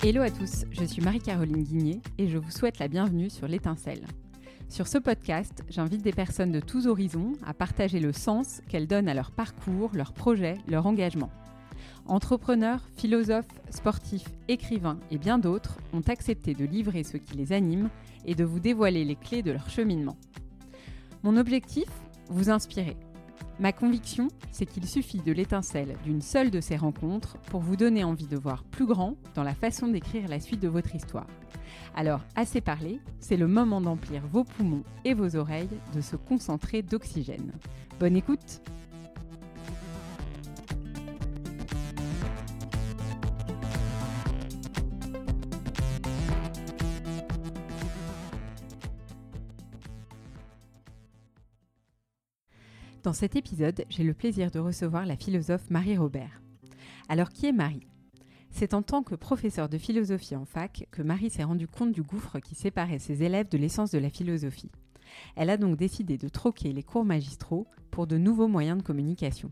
Hello à tous, je suis Marie-Caroline Guigné et je vous souhaite la bienvenue sur l'étincelle. Sur ce podcast, j'invite des personnes de tous horizons à partager le sens qu'elles donnent à leur parcours, leurs projets, leur engagement. Entrepreneurs, philosophes, sportifs, écrivains et bien d'autres ont accepté de livrer ce qui les anime et de vous dévoiler les clés de leur cheminement. Mon objectif? Vous inspirer Ma conviction, c'est qu'il suffit de l'étincelle d'une seule de ces rencontres pour vous donner envie de voir plus grand dans la façon d'écrire la suite de votre histoire. Alors, assez parlé, c'est le moment d'emplir vos poumons et vos oreilles de se concentrer d'oxygène. Bonne écoute Dans cet épisode, j'ai le plaisir de recevoir la philosophe Marie Robert. Alors qui est Marie? C'est en tant que professeure de philosophie en fac que Marie s'est rendue compte du gouffre qui séparait ses élèves de l'essence de la philosophie. Elle a donc décidé de troquer les cours magistraux pour de nouveaux moyens de communication.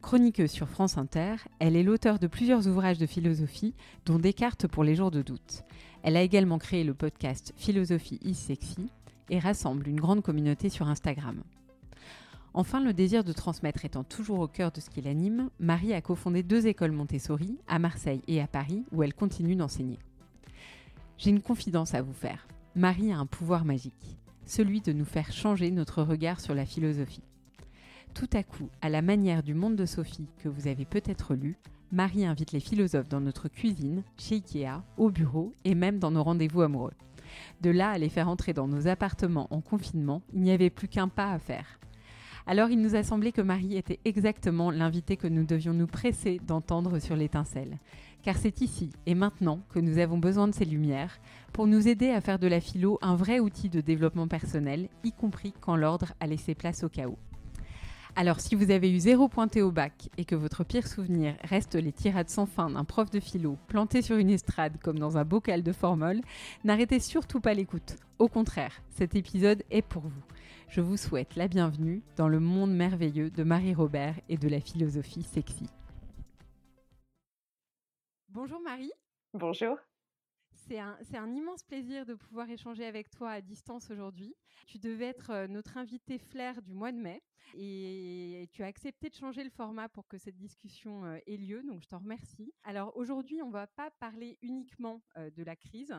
Chroniqueuse sur France Inter, elle est l'auteur de plusieurs ouvrages de philosophie, dont Descartes pour les jours de doute. Elle a également créé le podcast Philosophie is sexy et rassemble une grande communauté sur Instagram. Enfin, le désir de transmettre étant toujours au cœur de ce qui l'anime, Marie a cofondé deux écoles Montessori, à Marseille et à Paris, où elle continue d'enseigner. J'ai une confidence à vous faire. Marie a un pouvoir magique, celui de nous faire changer notre regard sur la philosophie. Tout à coup, à la manière du monde de Sophie que vous avez peut-être lu, Marie invite les philosophes dans notre cuisine, chez Ikea, au bureau et même dans nos rendez-vous amoureux. De là à les faire entrer dans nos appartements en confinement, il n'y avait plus qu'un pas à faire. Alors il nous a semblé que Marie était exactement l'invité que nous devions nous presser d'entendre sur l'étincelle. Car c'est ici et maintenant que nous avons besoin de ces lumières pour nous aider à faire de la philo un vrai outil de développement personnel, y compris quand l'ordre a laissé place au chaos. Alors si vous avez eu zéro pointé au bac et que votre pire souvenir reste les tirades sans fin d'un prof de philo planté sur une estrade comme dans un bocal de formol, n'arrêtez surtout pas l'écoute. Au contraire, cet épisode est pour vous je vous souhaite la bienvenue dans le monde merveilleux de Marie Robert et de la philosophie sexy. Bonjour Marie. Bonjour. C'est un, immense plaisir de pouvoir échanger avec toi à distance aujourd'hui. Tu devais être euh, notre invité flair du mois de mai et tu as accepté de changer le format pour que cette discussion euh, ait lieu, donc je t'en remercie. Alors aujourd'hui, on ne va pas parler uniquement euh, de la crise,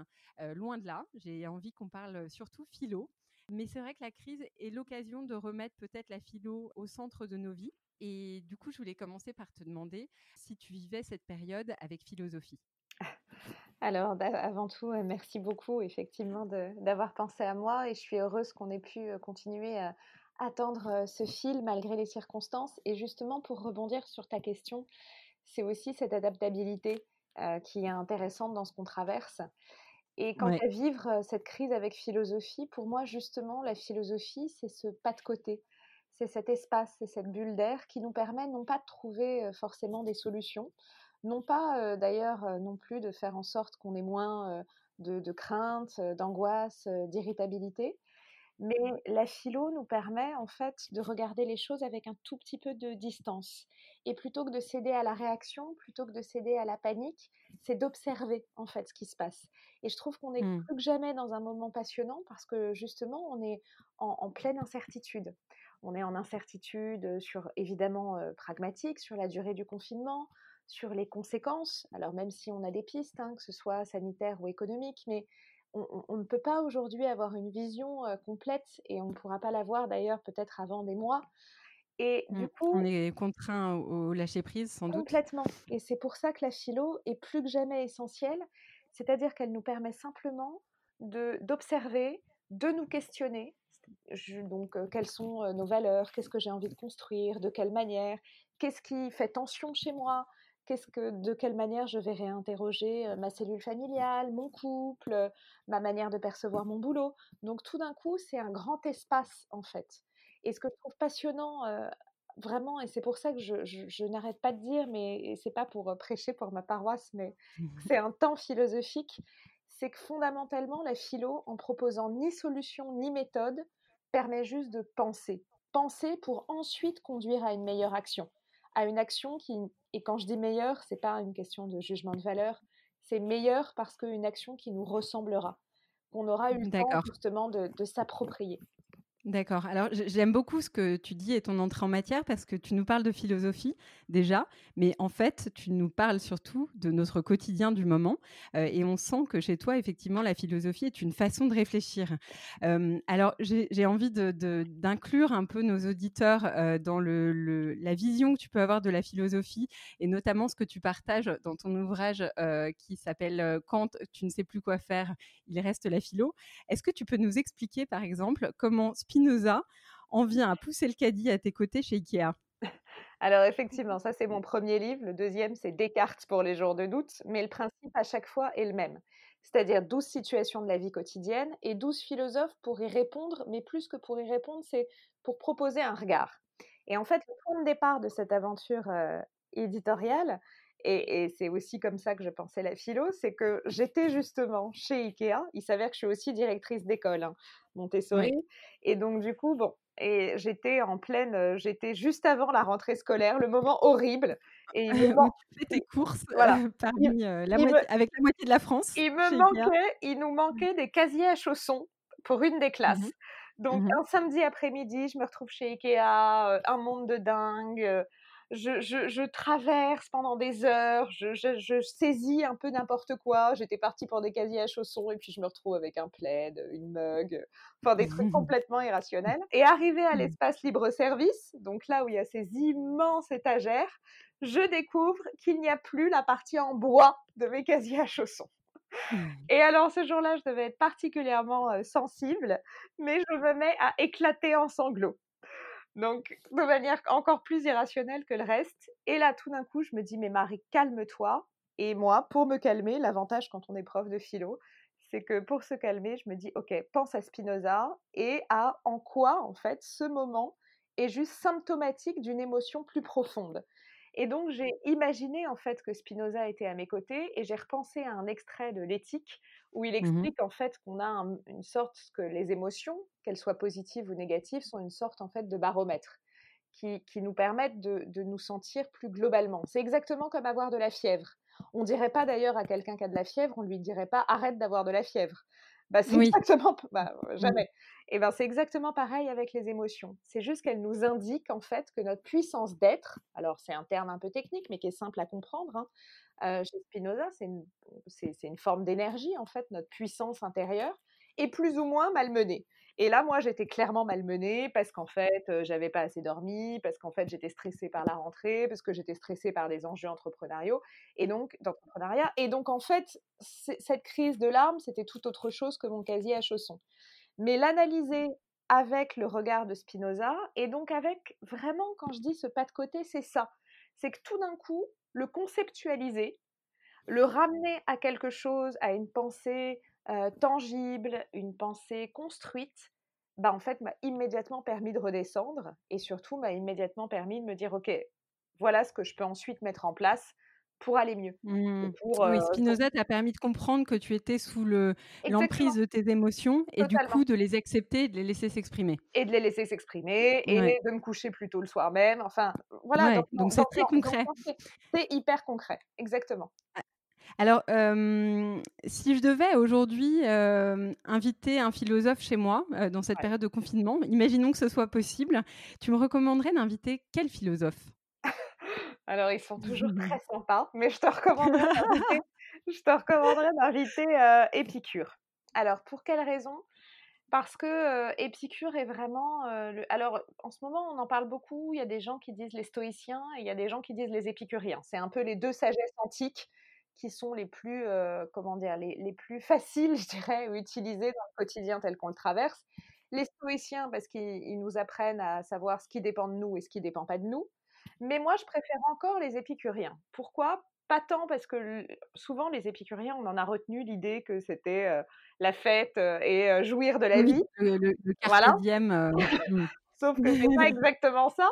loin de là. J'ai envie qu'on parle surtout philo. Mais c'est vrai que la crise est l'occasion de remettre peut-être la philo au centre de nos vies. Et du coup, je voulais commencer par te demander si tu vivais cette période avec philosophie. Alors, avant tout, euh, merci beaucoup effectivement d'avoir pensé à moi et je suis heureuse qu'on ait pu euh, continuer à attendre euh, ce fil malgré les circonstances. Et justement, pour rebondir sur ta question, c'est aussi cette adaptabilité qui est intéressante dans ce qu'on traverse. Et quant à vivre cette crise avec philosophie, pour moi, justement, la philosophie, c'est ce pas de côté. C'est cet espace, c'est cette bulle d'air qui nous permet non pas de trouver forcément des solutions, non pas d'ailleurs non plus de faire en sorte qu'on ait moins de, de crainte, d'angoisse, d'irritabilité, mais la philo nous permet en fait de regarder les choses avec un tout petit peu de distance. Et plutôt que de céder à la réaction, plutôt que de céder à la panique, c'est d'observer en fait ce qui se passe. Et je trouve qu'on est mmh. plus que jamais dans un moment passionnant parce que justement on est en, pleine incertitude. On est en incertitude sur évidemment euh, pragmatique, sur la durée du confinement, sur les conséquences. Alors même si on a des pistes, hein, que ce soit sanitaires ou économiques, mais on, ne peut pas aujourd'hui avoir une vision euh, complète et on ne pourra pas l'avoir d'ailleurs peut-être avant des mois. Et du mmh. coup, on est contraint au lâcher prise sans doute. Complètement. Et c'est pour ça que la philo est plus que jamais essentielle, c'est-à-dire qu'elle nous permet simplement d'observer, de, nous questionner. donc, euh, quelles sont euh, nos valeurs Qu'est-ce que j'ai envie de construire De quelle manière Qu'est-ce qui fait tension chez moi que, de quelle manière je vais réinterroger euh, ma cellule familiale, mon couple, euh, ma manière de percevoir mon boulot. Donc tout d'un coup, c'est un grand espace en fait. Et ce que je trouve passionnant, euh, vraiment, et c'est pour ça que je, n'arrête pas de dire, mais c'est pas pour prêcher pour ma paroisse, mais c'est un temps philosophique, c'est que fondamentalement, la philo, en proposant ni solution ni méthode, permet juste de penser. Penser pour ensuite conduire à une meilleure action à une action qui, et quand je dis meilleure, c'est pas une question de jugement de valeur, c'est meilleur parce qu'une action qui nous ressemblera, qu'on aura eu le temps justement de s'approprier. D'accord. Alors, j'aime beaucoup ce que tu dis et ton entrée en matière parce que tu nous parles de philosophie déjà, mais en fait, tu nous parles surtout de notre quotidien du moment. Euh, et on sent que chez toi, effectivement, la philosophie est une façon de réfléchir. Euh, alors, j'ai envie d'inclure un peu nos auditeurs euh, dans la vision que tu peux avoir de la philosophie et notamment ce que tu partages dans ton ouvrage qui s'appelle Quand tu ne sais plus quoi faire, il reste la philo. Est-ce que tu peux nous expliquer, par exemple, comment Spinoza en vient à pousser le caddie à tes côtés chez Ikea alors effectivement, ça c'est mon premier livre. Le deuxième, c'est Descartes pour les jours de doute. Mais le principe à chaque fois est le même. C'est-à-dire 12 situations de la vie quotidienne et 12 philosophes pour y répondre. Mais plus que pour y répondre, c'est pour proposer un regard. Et en fait, le point de départ de cette aventure euh, éditoriale, et, c'est aussi comme ça que je pensais la philo, c'est que j'étais justement chez Ikea. Il s'avère que je suis aussi directrice d'école, hein, Montessori. Et donc, du coup, bon, et j'étais en pleine, euh, j'étais juste avant la rentrée scolaire, le moment horrible. Et il me fais tes courses voilà. Euh, parmi, euh, la avec la moitié de la France. Il me manquait, il nous manquait des casiers à chaussons pour une des mmh classes. Donc mmh un samedi après-midi, je me retrouve chez Ikea, un monde de dingue je, traverse pendant des heures, je, saisis un peu n'importe quoi. J'étais partie pour des casiers à chaussons et puis je me retrouve avec un plaid, une mug, enfin des trucs complètement irrationnels. Et arrivé à l'espace libre-service, donc là où il y a ces immenses étagères, je découvre qu'il n'y a plus la partie en bois de mes casiers à chaussons. Mmh. Et alors ce jour-là, je devais être particulièrement sensible, mais je me mets à éclater en sanglots. Donc, de manière encore plus irrationnelle que le reste. Et là, tout d'un coup, je me dis, mais Marie, calme-toi. Et moi, pour me calmer, l'avantage quand on est prof de philo, c'est que pour se calmer, je me dis, OK, pense à Spinoza et à en quoi, en fait, ce moment est juste symptomatique d'une émotion plus profonde. Et donc, j'ai imaginé, en fait, que Spinoza était à mes côtés et j'ai repensé à un extrait de l'éthique où il mmh explique en fait qu'on a une sorte que les émotions, qu'elles soient positives ou négatives, sont une sorte en fait de baromètre qui, nous permettent de, nous sentir plus globalement. C'est exactement comme avoir de la fièvre. On dirait pas d'ailleurs à quelqu'un qui a de la fièvre, on lui dirait pas arrête d'avoir de la fièvre. Bah, c'est exactement bah, mmh. jamais. Et ben c'est exactement pareil avec les émotions. C'est juste qu'elles nous indiquent en fait que notre puissance d'être, alors c'est un terme un peu technique mais qui est simple à comprendre, hein, chez Spinoza, c'est une, forme d'énergie, en fait, notre puissance intérieure, est plus ou moins malmenée. Et là, moi, j'étais clairement malmenée parce qu'en fait, j'avais pas assez dormi, parce qu'en fait, j'étais stressée par la rentrée, parce que j'étais stressée par des enjeux entrepreneuriaux, et donc, d'entrepreneuriat. Et donc, en fait, cette crise de larmes, c'était tout autre chose que mon casier à chaussons. Mais l'analyser avec le regard de Spinoza, et donc avec vraiment, quand je dis ce pas de côté, c'est ça. C'est que tout d'un coup, le conceptualiser, le ramener à quelque chose, à une pensée tangible, une pensée construite, bah en fait m'a immédiatement permis de redescendre et surtout m'a immédiatement permis de me dire ok, voilà ce que je peux ensuite mettre en place pour aller mieux. Mmh. oui, Spinoza t'a permis de comprendre que tu étais sous l'emprise de tes émotions et du coup de les accepter et de les laisser s'exprimer. Et de les laisser s'exprimer et de me coucher plus tôt le soir même. Enfin, voilà. donc c'est très concret. C'est hyper concret, exactement. Alors, si je devais aujourd'hui inviter un philosophe chez moi dans cette période de confinement, imaginons que ce soit possible, tu me recommanderais d'inviter quel philosophe? Alors, ils sont toujours très sympas, mais je te recommanderais d'inviter, Épicure. Alors, pour quelle raison? Parce que Épicure est vraiment. Alors, en ce moment, on en parle beaucoup. Il y a des gens qui disent les stoïciens et il y a des gens qui disent les épicuriens. C'est un peu les deux sagesses antiques qui sont les plus, comment dire, les, les, plus faciles, je dirais, à utiliser dans le quotidien tel qu'on le traverse. Les stoïciens, parce qu'ils nous apprennent à savoir ce qui dépend de nous et ce qui ne dépend pas de nous. Mais moi, je préfère encore les épicuriens. Pourquoi? Pas tant parce que souvent, les épicuriens, on en a retenu l'idée que c'était la fête et jouir de la vie. Le, le, voilà. Mmh. Sauf que c'est pas exactement ça.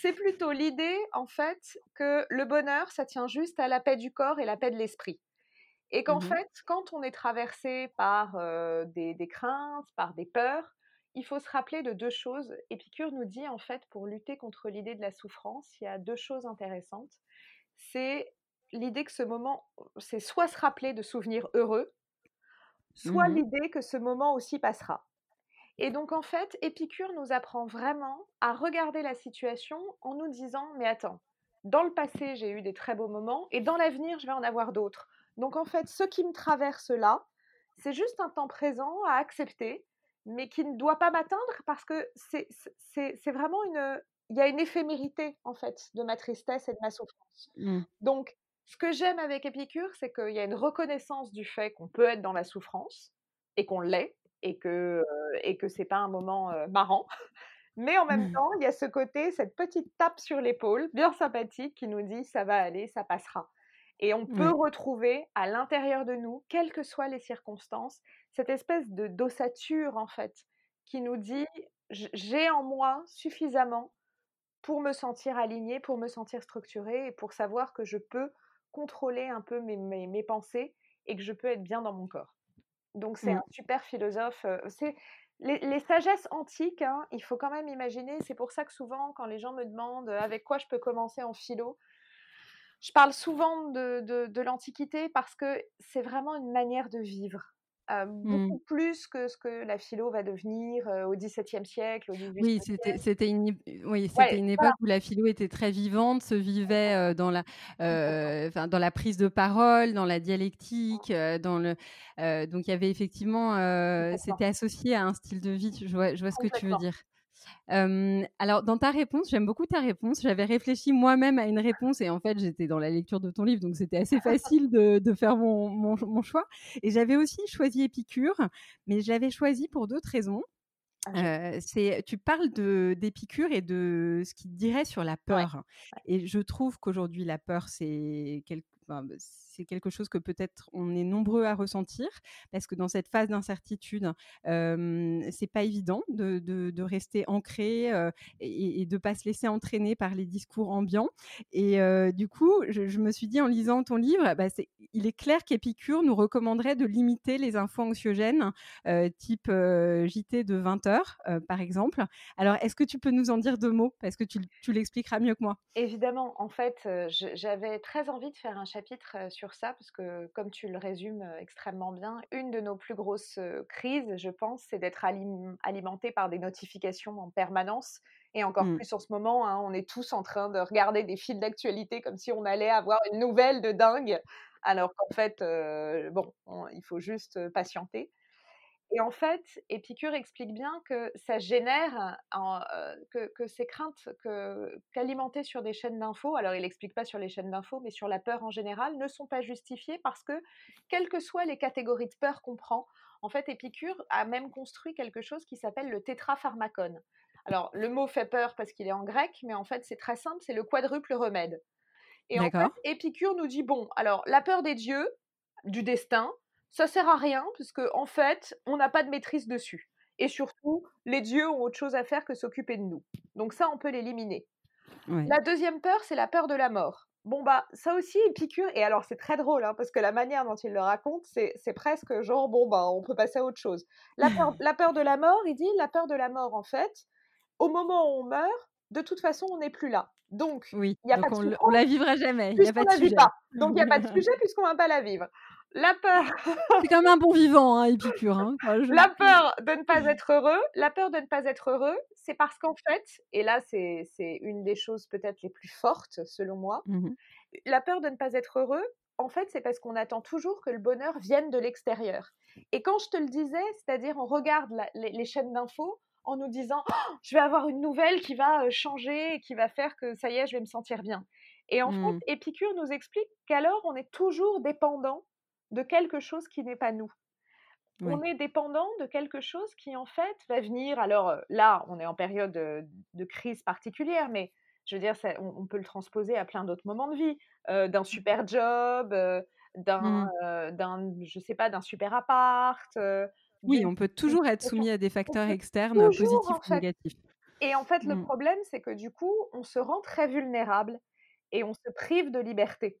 C'est plutôt l'idée, en fait, que le bonheur, ça tient juste à la paix du corps et la paix de l'esprit. Et qu'en mmh fait, quand on est traversé par des, des, craintes, par des peurs, il faut se rappeler de deux choses. Épicure nous dit en fait pour lutter contre l'idée de la souffrance, il y a deux choses intéressantes. C'est l'idée que ce moment, c'est soit se rappeler de souvenirs heureux, soit Mmh l'idée que ce moment aussi passera. Et donc en fait, Épicure nous apprend vraiment à regarder la situation en nous disant, mais attends, dans le passé, j'ai eu des très beaux moments, et dans l'avenir, je vais en avoir d'autres. Donc en fait, ce qui me traverse là, c'est juste un temps présent à accepter, mais qui ne doit pas m'atteindre parce que c'est vraiment une... Il y a une éphémérité, en fait, de ma tristesse et de ma souffrance. Mmh. Donc, ce que j'aime avec Épicure, c'est qu'il y a une reconnaissance du fait qu'on peut être dans la souffrance et qu'on l'est et que et que c'est pas un moment marrant. Mais en même mmh. temps, il y a ce côté, cette petite tape sur l'épaule, bien sympathique, qui nous dit ça va aller, ça passera. Et on peut retrouver à l'intérieur de nous, quelles que soient les circonstances, cette espèce de d'ossature en fait, qui nous dit j'ai en moi suffisamment pour me sentir aligné, pour me sentir structuré et pour savoir que je peux contrôler un peu mes, mes, pensées et que je peux être bien dans mon corps. Donc c'est mmh. un super philosophe. C'est les, les, sagesses antiques, hein, il faut quand même imaginer. C'est pour ça que souvent, quand les gens me demandent avec quoi je peux commencer en philo, je parle souvent de, de, de l'Antiquité parce que c'est vraiment une manière de vivre. Mmh. beaucoup plus que ce que la philo va devenir au XVIIe siècle, au XVIIIe oui, c'était, c'était une, oui, c'était une époque où la philo était très vivante, se vivait dans, la, enfin, dans la prise de parole, dans la dialectique, dans le, donc il y avait effectivement, c'était associé à un style de vie. Je vois, je vois ce que tu veux dire alors, dans ta réponse, j'aime beaucoup ta réponse. J'avais réfléchi moi-même à une réponse et en fait, j'étais dans la lecture de ton livre, donc c'était assez facile de, faire mon, mon, choix. Et j'avais aussi choisi Épicure, mais je l'avais choisi pour d'autres raisons. Ah, c'est, tu parles de, d'Épicure et de ce qu'il dirait sur la peur. Et je trouve qu'aujourd'hui, la peur, c'est quelque c'est quelque chose que peut-être on est nombreux à ressentir parce que dans cette phase d'incertitude, c'est pas évident de, rester ancré et, et, de pas se laisser entraîner par les discours ambiants. Et du coup, je, me suis dit en lisant ton livre, bah, il est clair qu'Épicure nous recommanderait de limiter les infos anxiogènes, type JT de 20 heures, par exemple. Alors, est-ce que tu peux nous en dire deux mots? Parce que tu, tu l'expliqueras mieux que moi Évidemment, en fait, j'avais très envie de faire un chapitre sur ça, parce que comme tu le résumes extrêmement bien, une de nos plus grosses crises, je pense, c'est d'être alimenté par des notifications en permanence. Et encore mmh. plus en ce moment, hein, on est tous en train de regarder des fils d'actualité comme si on allait avoir une nouvelle de dingue, alors qu'en fait, bon, il faut juste patienter. Et en fait, Épicure explique bien que ça génère, que, ces craintes qu'alimentées sur des chaînes d'infos, alors il n'explique pas sur les chaînes d'infos, mais sur la peur en général, ne sont pas justifiées parce que, quelles que soient les catégories de peur qu'on prend, en fait, Épicure a même construit quelque chose qui s'appelle le tétrapharmacone. Alors, le mot fait peur parce qu'il est en grec, mais en fait, c'est très simple, c'est le quadruple remède. Et en fait, Épicure nous dit, bon, alors, la peur des dieux, du destin, ça sert à rien puisque en fait, on n'a pas de maîtrise dessus. Et surtout, les dieux ont autre chose à faire que s'occuper de nous. Donc ça, on peut l'éliminer. La deuxième peur, c'est la peur de la mort. Bon bah ça aussi Épicure et alors c'est très drôle hein, parce que la manière dont il le raconte c'est presque genre bon bah on peut passer à autre chose. La peur, la peur de la mort, il dit la peur de la mort en fait, au moment où on meurt, de toute façon on n'est plus là. Donc oui, y a pas on, on, la vivra jamais. Il y a pas de sujet. Donc il n'y a pas de sujet puisqu'on va pas la vivre. La peur. C'est quand même un bon vivant, hein, Épicure. Hein, la peur de ne pas être heureux. La peur de ne pas être heureux, c'est parce qu'en fait, et là, c'est une des choses peut-être les plus fortes, selon moi, mmh la peur de ne pas être heureux, en fait, c'est parce qu'on attend toujours que le bonheur vienne de l'extérieur. Et quand je te le disais, c'est-à-dire on regarde les, chaînes d'infos en nous disant «Oh, je vais avoir une nouvelle qui va changer, qui va faire que ça y est, je vais me sentir bien. Et en fait, mmh. Épicure nous explique qu'alors on est toujours dépendant de quelque chose qui n'est pas nous. On est dépendant de quelque chose qui, en fait, va venir. Alors là, on est en période de, crise particulière, mais je veux dire, on, peut le transposer à plein d'autres moments de vie. d'un mmh. super job, d'un, mmh. d'un, je sais pas, d'un super appart. oui, on peut toujours être soumis à des facteurs externes positifs ou négatifs. Et en fait, le mmh. problème, c'est que du coup, on se rend très vulnérable et on se prive de liberté.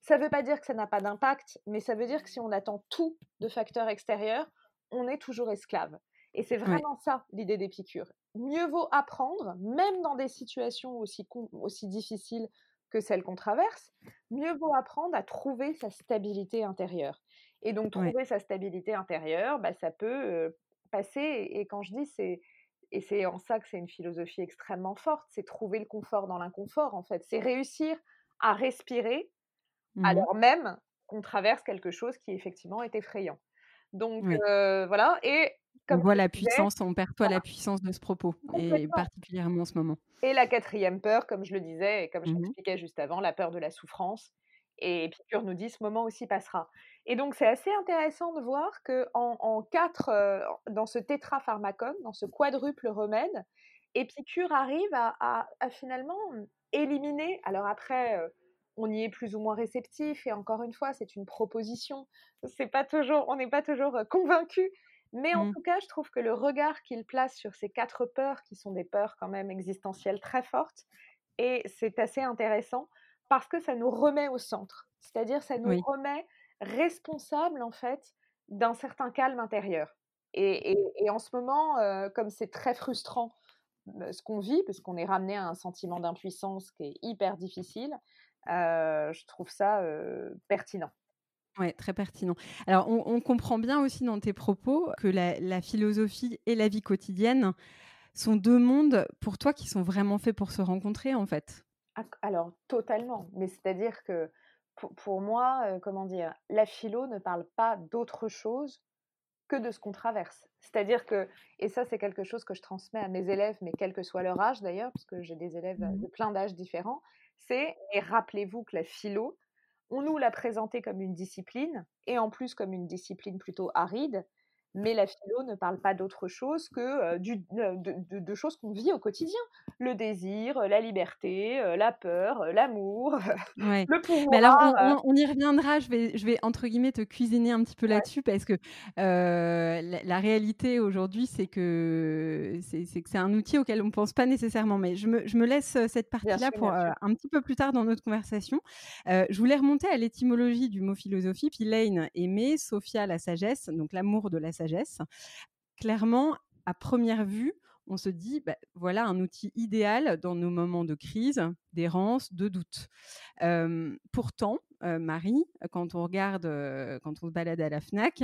Ça ne veut pas dire que ça n'a pas d'impact, mais ça veut dire que si on attend tout de facteurs extérieurs, on est toujours esclave. Et c'est vraiment ça l'idée d'Épicure. Mieux vaut apprendre, même dans des situations aussi, aussi difficiles que celle qu'on traverse, mieux vaut apprendre à trouver sa stabilité intérieure. Et donc, trouver sa stabilité intérieure, bah, ça peut passer, et quand je dis c'est, et c'est en ça que c'est une philosophie extrêmement forte, c'est trouver le confort dans l'inconfort, en fait. C'est réussir à respirer Mmh alors même qu'on traverse quelque chose qui effectivement est effrayant. Donc voilà, et on comme voit je la disais puissance, on perçoit voilà. la puissance de ce propos et particulièrement en ce moment. Et la 4e peur, comme je le disais et comme je Mmh mh. l'expliquais juste avant, la peur de la souffrance et Épicure nous dit: «Ce moment aussi passera» et donc c'est assez intéressant de voir qu'en en 4, heu, dans ce tétrapharmacone, dans ce quadruple remède, Épicure arrive à à à finalement, mmh, éliminer alors après, on y est plus ou moins réceptif et encore une fois, c'est une proposition. C'est pas toujours on n'est pas toujours, heu, convaincu, mais en Mmh. tout cas, je trouve que le regard qu'il place sur ces 4 peurs, qui sont des peurs quand même existentielles très fortes et c'est assez intéressant parce que ça nous remet au centre. C'est-à-dire, ça nous Oui. remet responsables, en fait, d'un certain calme intérieur et et et en ce moment, heu, comme c'est très frustrant, bah, ce qu'on vit, parce qu'on est ramenés à un sentiment d'impuissance qui est hyper difficile, je trouve ça, pertinent. Ouais, très pertinent. Alors on on comprend bien aussi dans tes propos que la la philosophie et la vie quotidienne sont 2 mondes pour toi qui sont vraiment faits pour se rencontrer, en fait? Ac alors totalement, mais c'est-à-dire que pour pour moi, comment dire? La philo ne parle pas d'autre chose que de ce qu'on traverse. C'est-à-dire que et ça, c'est quelque chose que je transmets à mes élèves, mais quel que soit leur âge d'ailleurs, parce que j'ai des élèves, Mmh de plein d'âges différents, c'est: «Mais rappelez-vous que la philo, on nous l'a présentée comme une discipline et en plus comme une discipline plutôt aride, mais la philo ne parle pas d'autre chose que, du de de de choses qu'on vit au quotidien. Le désir, la liberté, la peur, l'amour, Ouais, le mais alors on pouvoir, heu» on on y reviendra, je vais je vais entre guillemets «te cuisiner» un petit peu Ouais. là-dessus parce que, la la réalité aujourd'hui, c'est que c'est c'est que c'est un outil auquel on pense pas nécessairement, mais je me je me laisse, cette partie-là pour, un petit peu plus tard dans notre conversation. Je voulais remonter à l'étymologie du mot philosophie, Philein, aimer, Sophia, la sagesse, donc l'amour de la sagesse. Clairement, à 1re vue, on se dit: «Bah, voilà un outil idéal dans nos moments de crise, d'errance, de doute». Pourtant, heu, Marie, quand on regarde, heu, quand on se balade à la Fnac,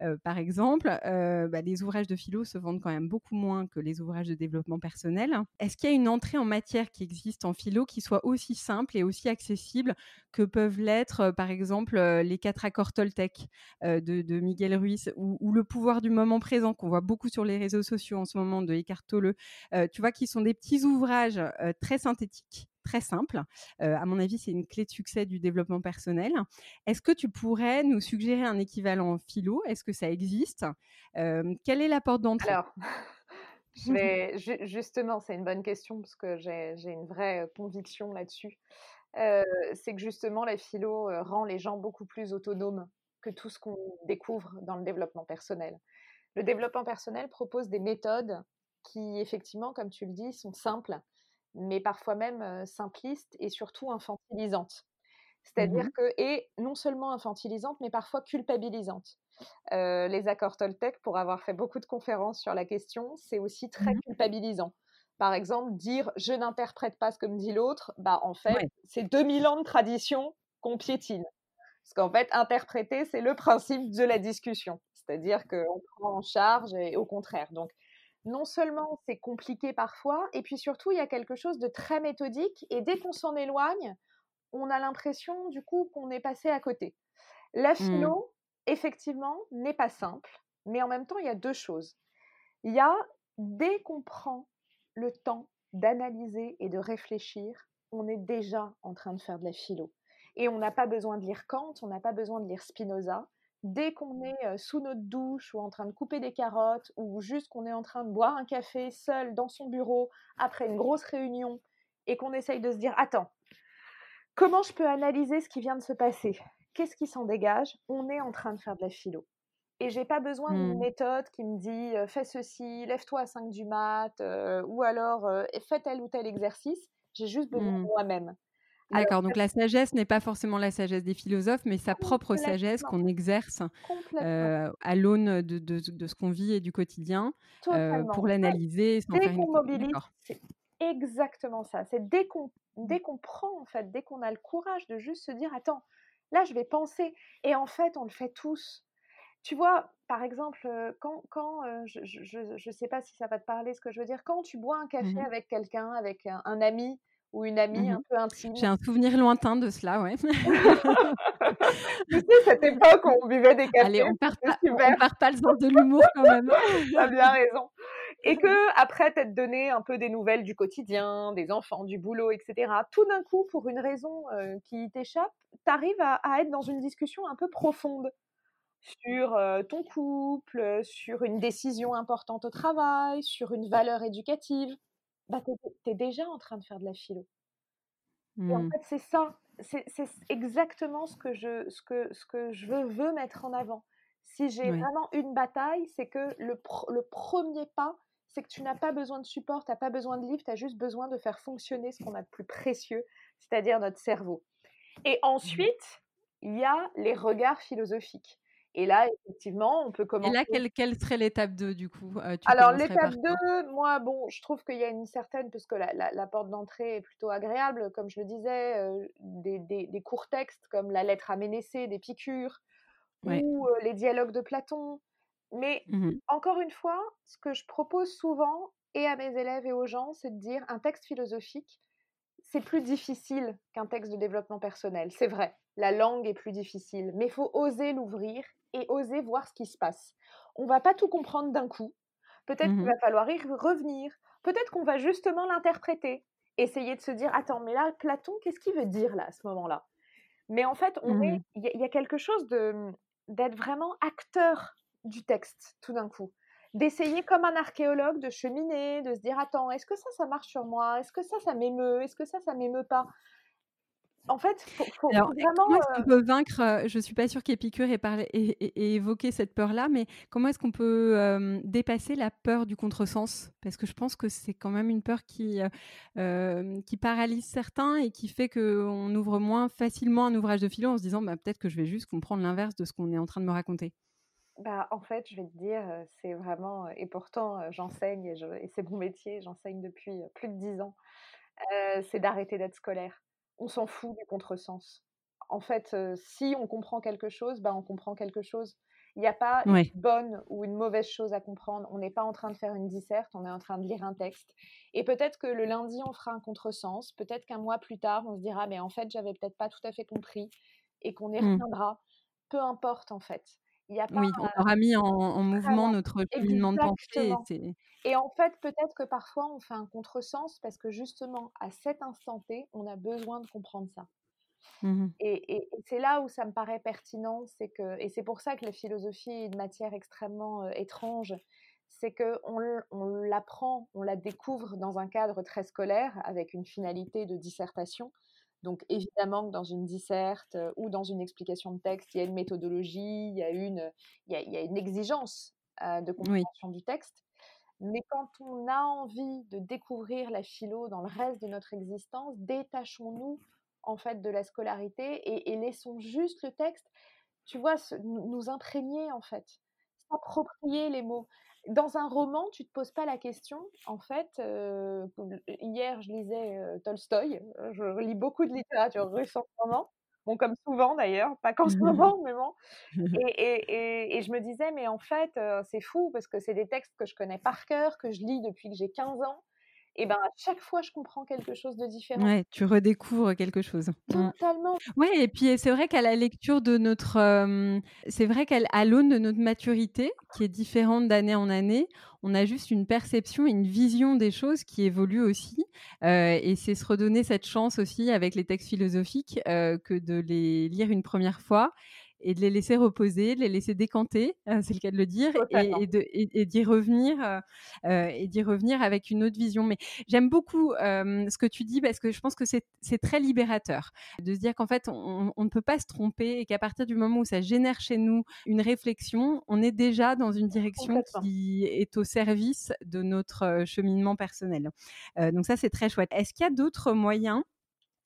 par exemple, bah, les ouvrages de philo se vendent quand même beaucoup moins que les ouvrages de développement personnel. Est-ce qu'il y a une entrée en matière qui existe en philo qui soit aussi simple et aussi accessible que peuvent l'être, par exemple, les 4 accords Toltec, de Miguel Ruiz ou Le pouvoir du moment présent qu'on voit beaucoup sur les réseaux sociaux en ce moment de Eckhart Tolle, tu vois? Qui sont des petits ouvrages, très synthétiques, très simples. Heu, à mon avis, c'est une clé de succès du développement personnel. Est-ce que tu pourrais nous suggérer un équivalent en philo? Est-ce que ça existe? Hem, quelle est la porte d'entrée? Alors, je vais ju justement, c'est une bonne question parce que j'ai une vraie, heu, conviction là-dessus. Heu, c'est que justement la philo, rend les gens beaucoup plus autonomes que tout ce qu'on découvre dans le développement personnel. Le développement personnel propose des méthodes qui effectivement, comme tu le dis, sont simples, mais parfois même, heu, simplistes et surtout infantilisantes. Mmh C'est-à-dire que et non seulement infantilisantes, mais parfois culpabilisantes. Heu, les accords Toltec, pour avoir fait beaucoup de conférences sur la question, c'est aussi Mmh très culpabilisant. Par exemple, dire: «Je n'interprète pas ce que me dit l'autre», bah, en fait, Ouais. c'est 2000 ans de tradition qu'on piétine. Parce qu'en fait, interpréter, c'est le principe de la discussion. C'est-à-dire qu'on prend en charge et au contraire. Donc, non seulement c'est compliqué parfois et puis surtout, il y a quelque chose de très méthodique et dès qu'on s'en éloigne, on a l'impression du coup qu'on est passé à côté. La Mmh. philo, effectivement, n'est pas simple, mais en même temps, il y a 2 choses. Il y a, dès qu'on prend le temps d'analyser et de réfléchir, on est déjà en train de faire de la philo et on n'a pas besoin de lire Kant, on n'a pas besoin de lire Spinoza. Dès qu'on est, sous notre douche ou en train de couper des carottes ou juste qu'on est en train de boire un café seul dans son bureau après une grosse réunion et qu'on essaye de se dire: «Attends, comment je peux analyser ce qui vient de se passer? Qu'est-ce qui s'en dégage?» On est en train de faire de la philo et j'ai pas besoin d'une Mmh. méthode qui me dit, «Fais ceci, lève-toi à 5 du mat», ou alors, «Fais tel ou tel exercice». J'ai juste besoin Mmh. de moi-même. D'accord, donc la sagesse n'est pas forcément la sagesse des philosophes, mais sa propre sagesse qu'on exerce, heu, à l'aune de de de ce qu'on vit et du quotidien, Totalement. pour l'analyser dès faire qu'on mobilise c'est exactement ça. C'est dès qu'on dès qu'on prend, en fait, dès qu'on a le courage de juste se dire, attends, là, je vais penser. Et en fait, on le fait tous. Tu vois, par exemple, quand, quand je ne sais pas si ça va te parler ce que je veux dire, quand tu bois un café Mmh avec quelqu'un, avec un, un ami ou une amie Mmh un peu intime. J'ai un souvenir lointain de cela, ouais. tu sais, cette époque où on buvait des cafés, Allez, on perd pas, on pas le sens de l'humour quand même. T'as bien raison. Et que après t'être donné un peu des nouvelles du quotidien, des enfants, du boulot, etc. Tout d'un coup, pour une raison euh, qui t'échappe, t'arrives à, à être dans une discussion un peu profonde sur euh, ton couple, sur une décision importante au travail, sur une valeur éducative. Bah, t'es, t'es déjà en train de faire de la philo. Et en Mmh. fait, c'est ça, c'est exactement ce que je, ce que, ce que je veux, veux mettre en avant. Si j'ai vraiment une bataille, c'est que le, pr- le premier pas, c'est que tu n'as pas besoin de support, tu n'as pas besoin de livre, tu as juste besoin de faire fonctionner ce qu'on a de plus précieux, c'est-à-dire notre cerveau. Et Mmh. ensuite, il y a les regards philosophiques. Et là, effectivement, on peut Et commencer. là, quelle, quelle serait l'étape 2 du coup Euh, Tu Alors, l'étape par quoi? 2, moi, bon, je trouve qu'il y a une certaine, puisque la, la- la porte d'entrée est plutôt agréable, comme je le disais, euh, des, des- des courts textes comme la lettre à Ménécée d'Épicure Ouais. ou euh, les dialogues de Platon. Mais Mhm. encore une fois, ce que je propose souvent, et à mes élèves et aux gens, c'est de dire un texte philosophique, c'est plus difficile qu'un texte de développement personnel. C'est vrai, la langue est plus difficile, mais il faut oser l'ouvrir et oser voir ce qui se passe. On va pas tout comprendre d'un coup. Peut-être qu'il Mhm. va falloir y revenir. Peut-être qu'on va justement l'interpréter. Essayer de se dire, attends, mais là, Platon, qu'est-ce qu'il veut dire là, à ce moment-là? Mais en fait, on est, Mhm. il y, a- il y a quelque chose de d'être vraiment acteur du texte tout d'un coup. D'essayer comme un archéologue de cheminer, de se dire, attends, est-ce que ça, ça marche sur moi? Est-ce que ça, ça m'émeut? Est-ce que ça, ça m'émeut pas? En fait, faut, faut, Alors, faut et vraiment. comment est-ce euh, qu'on peut vaincre euh, Je suis pas sûre qu'Épicure ait, parlé- ait- ait- ait évoqué cette peur-là, mais comment est-ce qu'on peut euh, dépasser la peur du contresens? Parce que je pense que c'est quand même une peur qui, euh, euh, qui paralyse certains et qui fait qu'on ouvre moins facilement un ouvrage de philo en se disant bah, peut-être que je vais juste comprendre l'inverse de ce qu'on est en train de me raconter. Bah, en fait, je vais te dire, euh, c'est vraiment, euh, et pourtant euh, j'enseigne et, je- et c'est mon métier, j'enseigne depuis euh, plus de dix ans, euh, c'est d'arrêter d'être scolaire. On s'en fout du contresens. En fait, euh, si on comprend quelque chose, bah, on comprend quelque chose. Il n'y a pas une bonne ou une mauvaise chose à comprendre. On n'est pas en train de faire une disserte, on est en train de lire un texte. Et peut-être que le lundi, on fera un contresens. Peut-être qu'un mois plus tard, on se dira, mais en fait, j'avais peut-être pas tout à fait compris et qu'on y Mm. reviendra. Peu importe, en fait. Il a pas Oui, on aura mis en, en mouvement Vraiment, notre cheminement de pensée. Et en fait, peut-être que parfois on fait un contresens parce que justement, à cet instant T, on a besoin de comprendre ça. Mhm. Et, et- et c'est là où ça me paraît pertinent, c'est que, et c'est pour ça que la philosophie est une matière extrêmement euh, étrange, c'est que on, l'apprend, on la découvre dans un cadre très scolaire avec une finalité de dissertation. Donc évidemment que dans une disserte euh, ou dans une explication de texte, il y a une méthodologie, il y a une, il y a, il y a une exigence euh, de Oui. compréhension du texte. Mais quand on a envie de découvrir la philo dans le reste de notre existence, détachons-nous en fait de la scolarité et, laissons juste le texte, tu vois, nous, imprégner en fait, s'approprier les mots. Dans un roman, tu te poses pas la question. En fait, euh, hier, je lisais euh, Tolstoï. Je lis beaucoup de littérature russe en ce moment. Bon, comme souvent d'ailleurs, pas qu'en ce moment, mais bon. Et, et- et- et je me disais, mais en fait, euh, c'est fou parce que c'est des textes que je connais par cœur, que je lis depuis que j'ai 15 ans. Et ben à chaque fois, je comprends quelque chose de différent. Ouais, tu redécouvres quelque chose. Mm. Totalement. Ouais, et puis c'est vrai qu'à la lecture de notre, euh, c'est vrai qu'à l'aune de notre maturité, qui est différente d'année en année, on a juste une perception, une vision des choses qui évolue aussi. Euh, et c'est se redonner cette chance aussi avec les textes philosophiques euh, que de les lire une première fois et de les laisser reposer, de les laisser décanter, euh, c'est le cas de le dire, Totalement. et, d'y revenir, euh, euh, et d'y revenir avec une autre vision. Mais j'aime beaucoup euh, ce que tu dis parce que je pense que c'est très libérateur de se dire qu'en fait, on, on ne peut pas se tromper et qu'à partir du moment où ça génère chez nous une réflexion, on est déjà dans une direction qui est au service de notre cheminement personnel. Donc ça, c'est très chouette. Est-ce qu'il y a d'autres moyens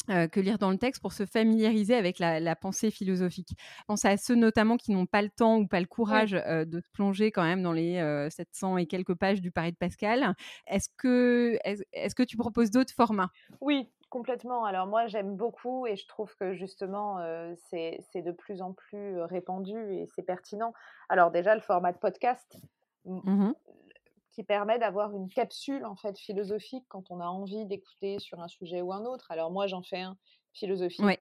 que lire dans le texte pour se familiariser avec la, pensée philosophique. Je pense à ceux notamment qui n'ont pas le temps ou pas le courage de se plonger quand même dans les 700 et quelques pages du Paris de Pascal. Est-ce que, est-ce que tu proposes d'autres formats? Oui, complètement. Alors moi, j'aime beaucoup et je trouve que justement, c'est, de plus en plus répandu et c'est pertinent. Alors déjà, le format de podcast. Qui permet d'avoir une capsule en fait philosophique quand on a envie d'écouter sur un sujet ou un autre. Alors moi j'en fais un philosophie ouais.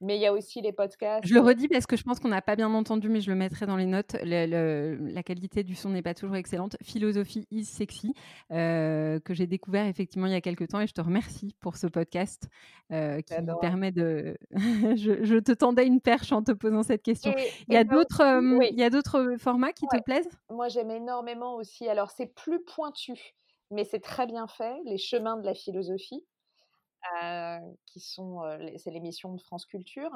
Mais il y a aussi les podcasts. Je le redis parce que je pense qu'on n'a pas bien entendu, mais je le mettrai dans les notes. la qualité du son n'est pas toujours excellente. Philosophie is sexy, euh, que j'ai découvert effectivement il y a quelques temps et je te remercie pour ce podcast euh, qui me permet de. je, te tendais une perche en te posant cette question. il, y a d'autres, euh, il y a d'autres formats qui te plaisent? Moi j'aime énormément aussi. Alors c'est plus pointu, mais c'est très bien fait. Les chemins de la philosophie qui sont, c'est l'émission de France Culture.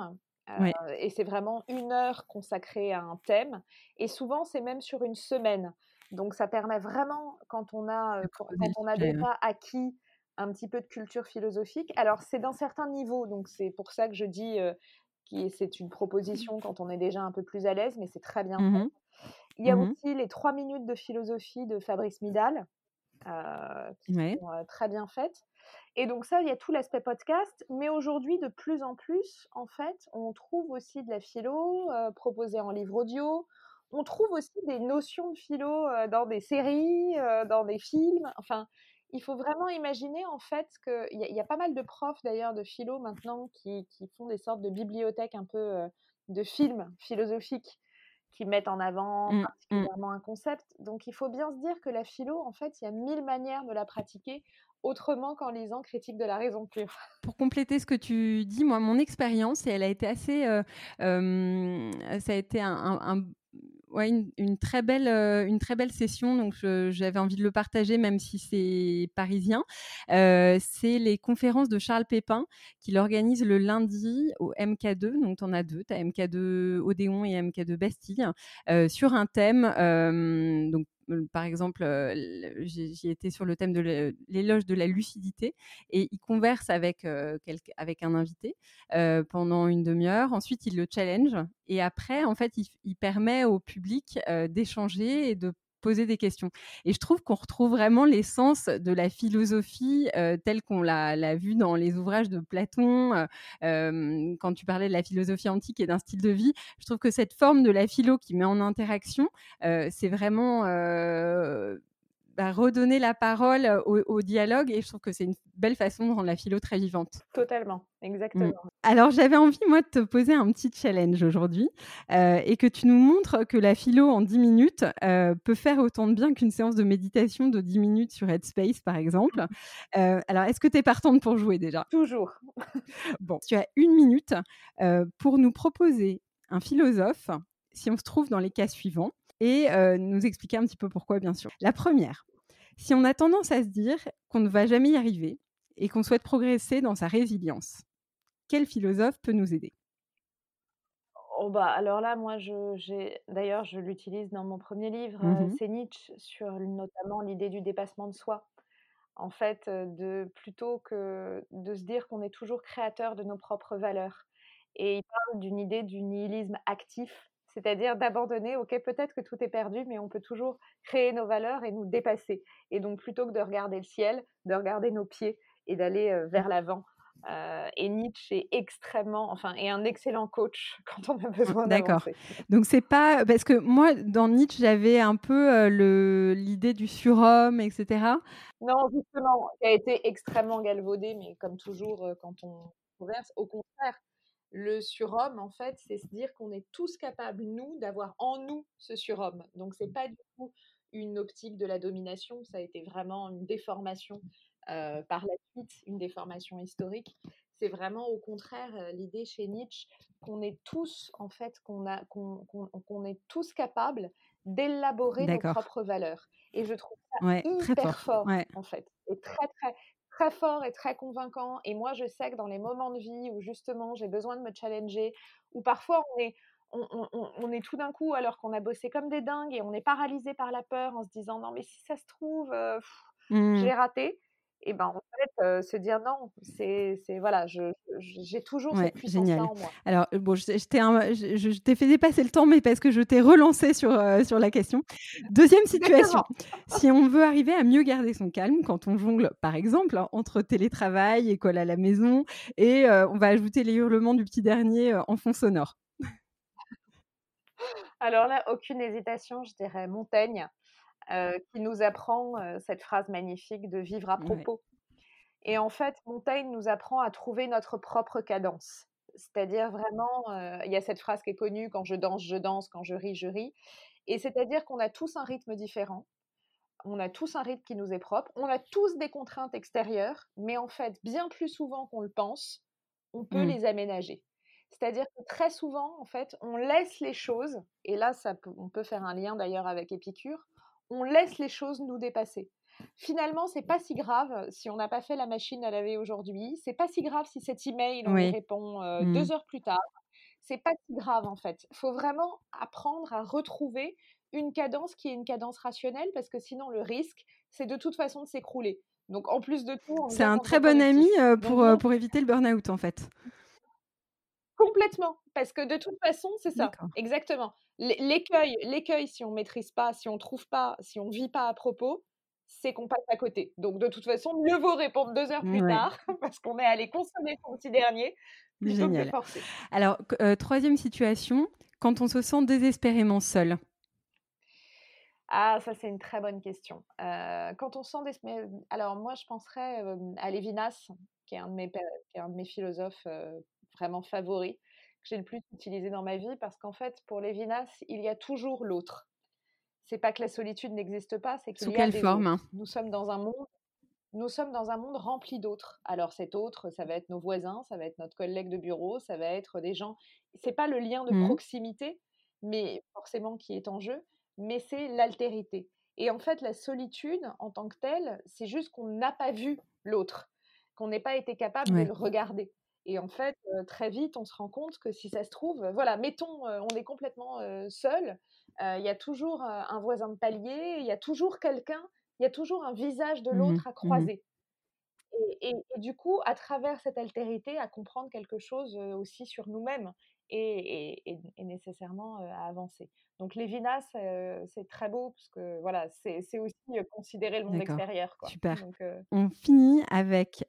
Et c'est vraiment une heure consacrée à un thème. Et souvent, c'est même sur une semaine. Donc, ça permet vraiment, quand on a, quand, on a déjà acquis un petit peu de culture philosophique, alors c'est d'un certain niveau. Donc, c'est pour ça que je dis que c'est une proposition quand on est déjà un peu plus à l'aise, mais c'est très bien mmh Il y a mmh aussi les trois minutes de philosophie de Fabrice Midal, qui sont très bien faites. Et donc ça, il y a tout l'aspect podcast, mais aujourd'hui, de plus en plus, en fait, on trouve aussi de la philo euh, proposée en livre audio. On trouve aussi des notions de philo euh, dans des séries, euh, dans des films. Enfin, il faut vraiment imaginer en fait qu'il y, y, a pas mal de profs d'ailleurs de philo maintenant qui, qui, font des sortes de bibliothèques un peu de films philosophiques qui mettent en avant mmh, mmh. particulièrement un concept. Donc il faut bien se dire que la philo, en fait, il y a mille manières de la pratiquer autrement qu'en lisant Critique de la raison pure. Pour compléter ce que tu dis, moi, mon expérience, et elle a été assez, euh, euh, ça a été une, très belle, euh, une très belle session. Donc, j'avais envie de le partager, même si c'est parisien. c'est les conférences de Charles Pépin qu'il organise le lundi au MK2. Donc, tu en as deux. Tu as MK2 Odéon et MK2 Bastille sur un thème. Par exemple, j'y étais sur le thème de l'éloge de la lucidité et il converse avec, avec un invité pendant une demi-heure. Ensuite, il le challenge et après, en fait, il, il permet au public d'échanger et de poser des questions. Et je trouve qu'on retrouve vraiment l'essence de la philosophie euh, telle qu'on l'a vue dans les ouvrages de Platon. Euh, euh, quand tu parlais de la philosophie antique et d'un style de vie, je trouve que cette forme de la philo qui met en interaction, c'est vraiment bah, redonner la parole au, dialogue et je trouve que c'est une belle façon de rendre la philo très vivante. Totalement, mmh. exactement. Alors j'avais envie moi de te poser un petit challenge aujourd'hui et que tu nous montres que la philo en 10 minutes peut faire autant de bien qu'une séance de méditation de 10 minutes sur Headspace par exemple. alors est-ce que tu es partante pour jouer déjà? Toujours. bon, tu as une minute pour nous proposer un philosophe si on se trouve dans les cas suivants et nous expliquer un petit peu pourquoi, bien sûr. La première, si on a tendance à se dire qu'on ne va jamais y arriver et qu'on souhaite progresser dans sa résilience, quel philosophe peut nous aider? Oh bah alors là, moi, d'ailleurs, je l'utilise dans mon premier livre, mmh c'est Nietzsche, sur notamment l'idée du dépassement de soi. En fait, de plutôt que de se dire qu'on est toujours créateur de nos propres valeurs. Et il parle d'une idée du nihilisme actif, c'est-à-dire d'abandonner, ok, peut-être que tout est perdu, mais on peut toujours créer nos valeurs et nous dépasser. Et donc, plutôt que de regarder le ciel, de regarder nos pieds et d'aller euh, vers l'avant. Euh, et Nietzsche est extrêmement, enfin, est un excellent coach quand on a besoin D'accord. Donc c'est pas parce que moi dans Nietzsche j'avais un peu euh, le l'idée du surhomme, etc. Non, justement, qui a été extrêmement galvaudé, mais comme toujours quand on converse, au contraire, le surhomme, en fait, c'est se dire qu'on est tous capables, nous, d'avoir en nous ce surhomme. Donc, c'est pas du tout une optique de la domination, ça a été vraiment une déformation euh, par la suite, une déformation historique. C'est vraiment au contraire euh, l'idée chez Nietzsche qu'on est tous, en fait, qu'on a, qu'on, est tous capables d'élaborer nos propres valeurs. Et je trouve ça hyper fort, en fait, et très très très fort et très convaincant. Et moi, je sais que dans les moments de vie où justement j'ai besoin de me challenger, où parfois on est, on, est tout d'un coup, alors qu'on a bossé comme des dingues et on est paralysé par la peur en se disant non, mais si ça se trouve, euh, j'ai mmh. raté. Et ben, en fait, euh, se dire non, c'est voilà, j'ai toujours cette puissance-là en moi. Alors, bon, je, je t'ai fait dépasser le temps, mais parce que je t'ai relancé sur, euh, sur la question. Deuxième situation, si on veut arriver à mieux garder son calme quand on jongle, par exemple, hein, entre télétravail, école à la maison, et on va ajouter les hurlements du petit dernier en fond sonore. Alors là, aucune hésitation, je dirais Montaigne. Euh, qui nous apprend euh, cette phrase magnifique de vivre à propos. Et en fait, Montaigne nous apprend à trouver notre propre cadence. C'est-à-dire vraiment, euh, il y a cette phrase qui est connue, quand je danse, je danse, quand je ris, je ris. Et c'est-à-dire qu'on a tous un rythme différent, on a tous un rythme qui nous est propre, on a tous des contraintes extérieures, mais en fait, bien plus souvent qu'on le pense, on peut mmh. les aménager. C'est-à-dire que très souvent, en fait, on laisse les choses, et là, ça on peut faire un lien d'ailleurs avec Épicure, on laisse les choses nous dépasser. Finalement, c'est pas si grave si on n'a pas fait la machine à laver aujourd'hui. C'est pas si grave si cet email on y répond euh, mmh. deux heures plus tard. C'est pas si grave en fait. Il faut vraiment apprendre à retrouver une cadence qui est une cadence rationnelle parce que sinon le risque, c'est de toute façon de s'écrouler. Donc en plus de tout, c'est un très bon ami euh, pour, euh, pour éviter le burn-out en fait. Complètement, parce que de toute façon, c'est ça, exactement. L'écueil, l'écueil, si on maîtrise pas, si on trouve pas, si on vit pas à propos, c'est qu'on passe à côté. Donc de toute façon, mieux vaut répondre deux heures plus tard, parce qu'on est allé consommer son petit dernier, que forcer. Alors, euh, troisième situation, quand on se sent désespérément seul. Ah, ça c'est une très bonne question. Euh, quand on sent des... Alors moi, je penserais euh, à Lévinas, qui est un de mes, qui est un de mes philosophes vraiment favori que j'ai le plus utilisé dans ma vie parce qu'en fait, pour Lévinas, il y a toujours l'autre. C'est pas que la solitude n'existe pas, c'est qu'il y a quelle forme? Nous sommes dans un monde nous sommes dans un monde rempli d'autres. Alors cet autre, ça va être nos voisins, ça va être notre collègue de bureau, ça va être des gens. C'est pas le lien de mmh. proximité, mais forcément qui est en jeu, mais c'est l'altérité. Et en fait, la solitude en tant que telle, c'est juste qu'on n'a pas vu l'autre, qu'on n'ait pas été capable de le regarder. Et en fait, très vite, on se rend compte que si ça se trouve, voilà, mettons, on est complètement seul, il y a toujours un voisin de palier, il y a toujours quelqu'un, il y a toujours un visage de mmh l'autre à mmh croiser. Et, du coup, à travers cette altérité, à comprendre quelque chose aussi sur nous-mêmes et, nécessairement à avancer. Donc Lévinas, c'est très beau parce que voilà, c'est aussi considérer le monde extérieur. Super. On finit avec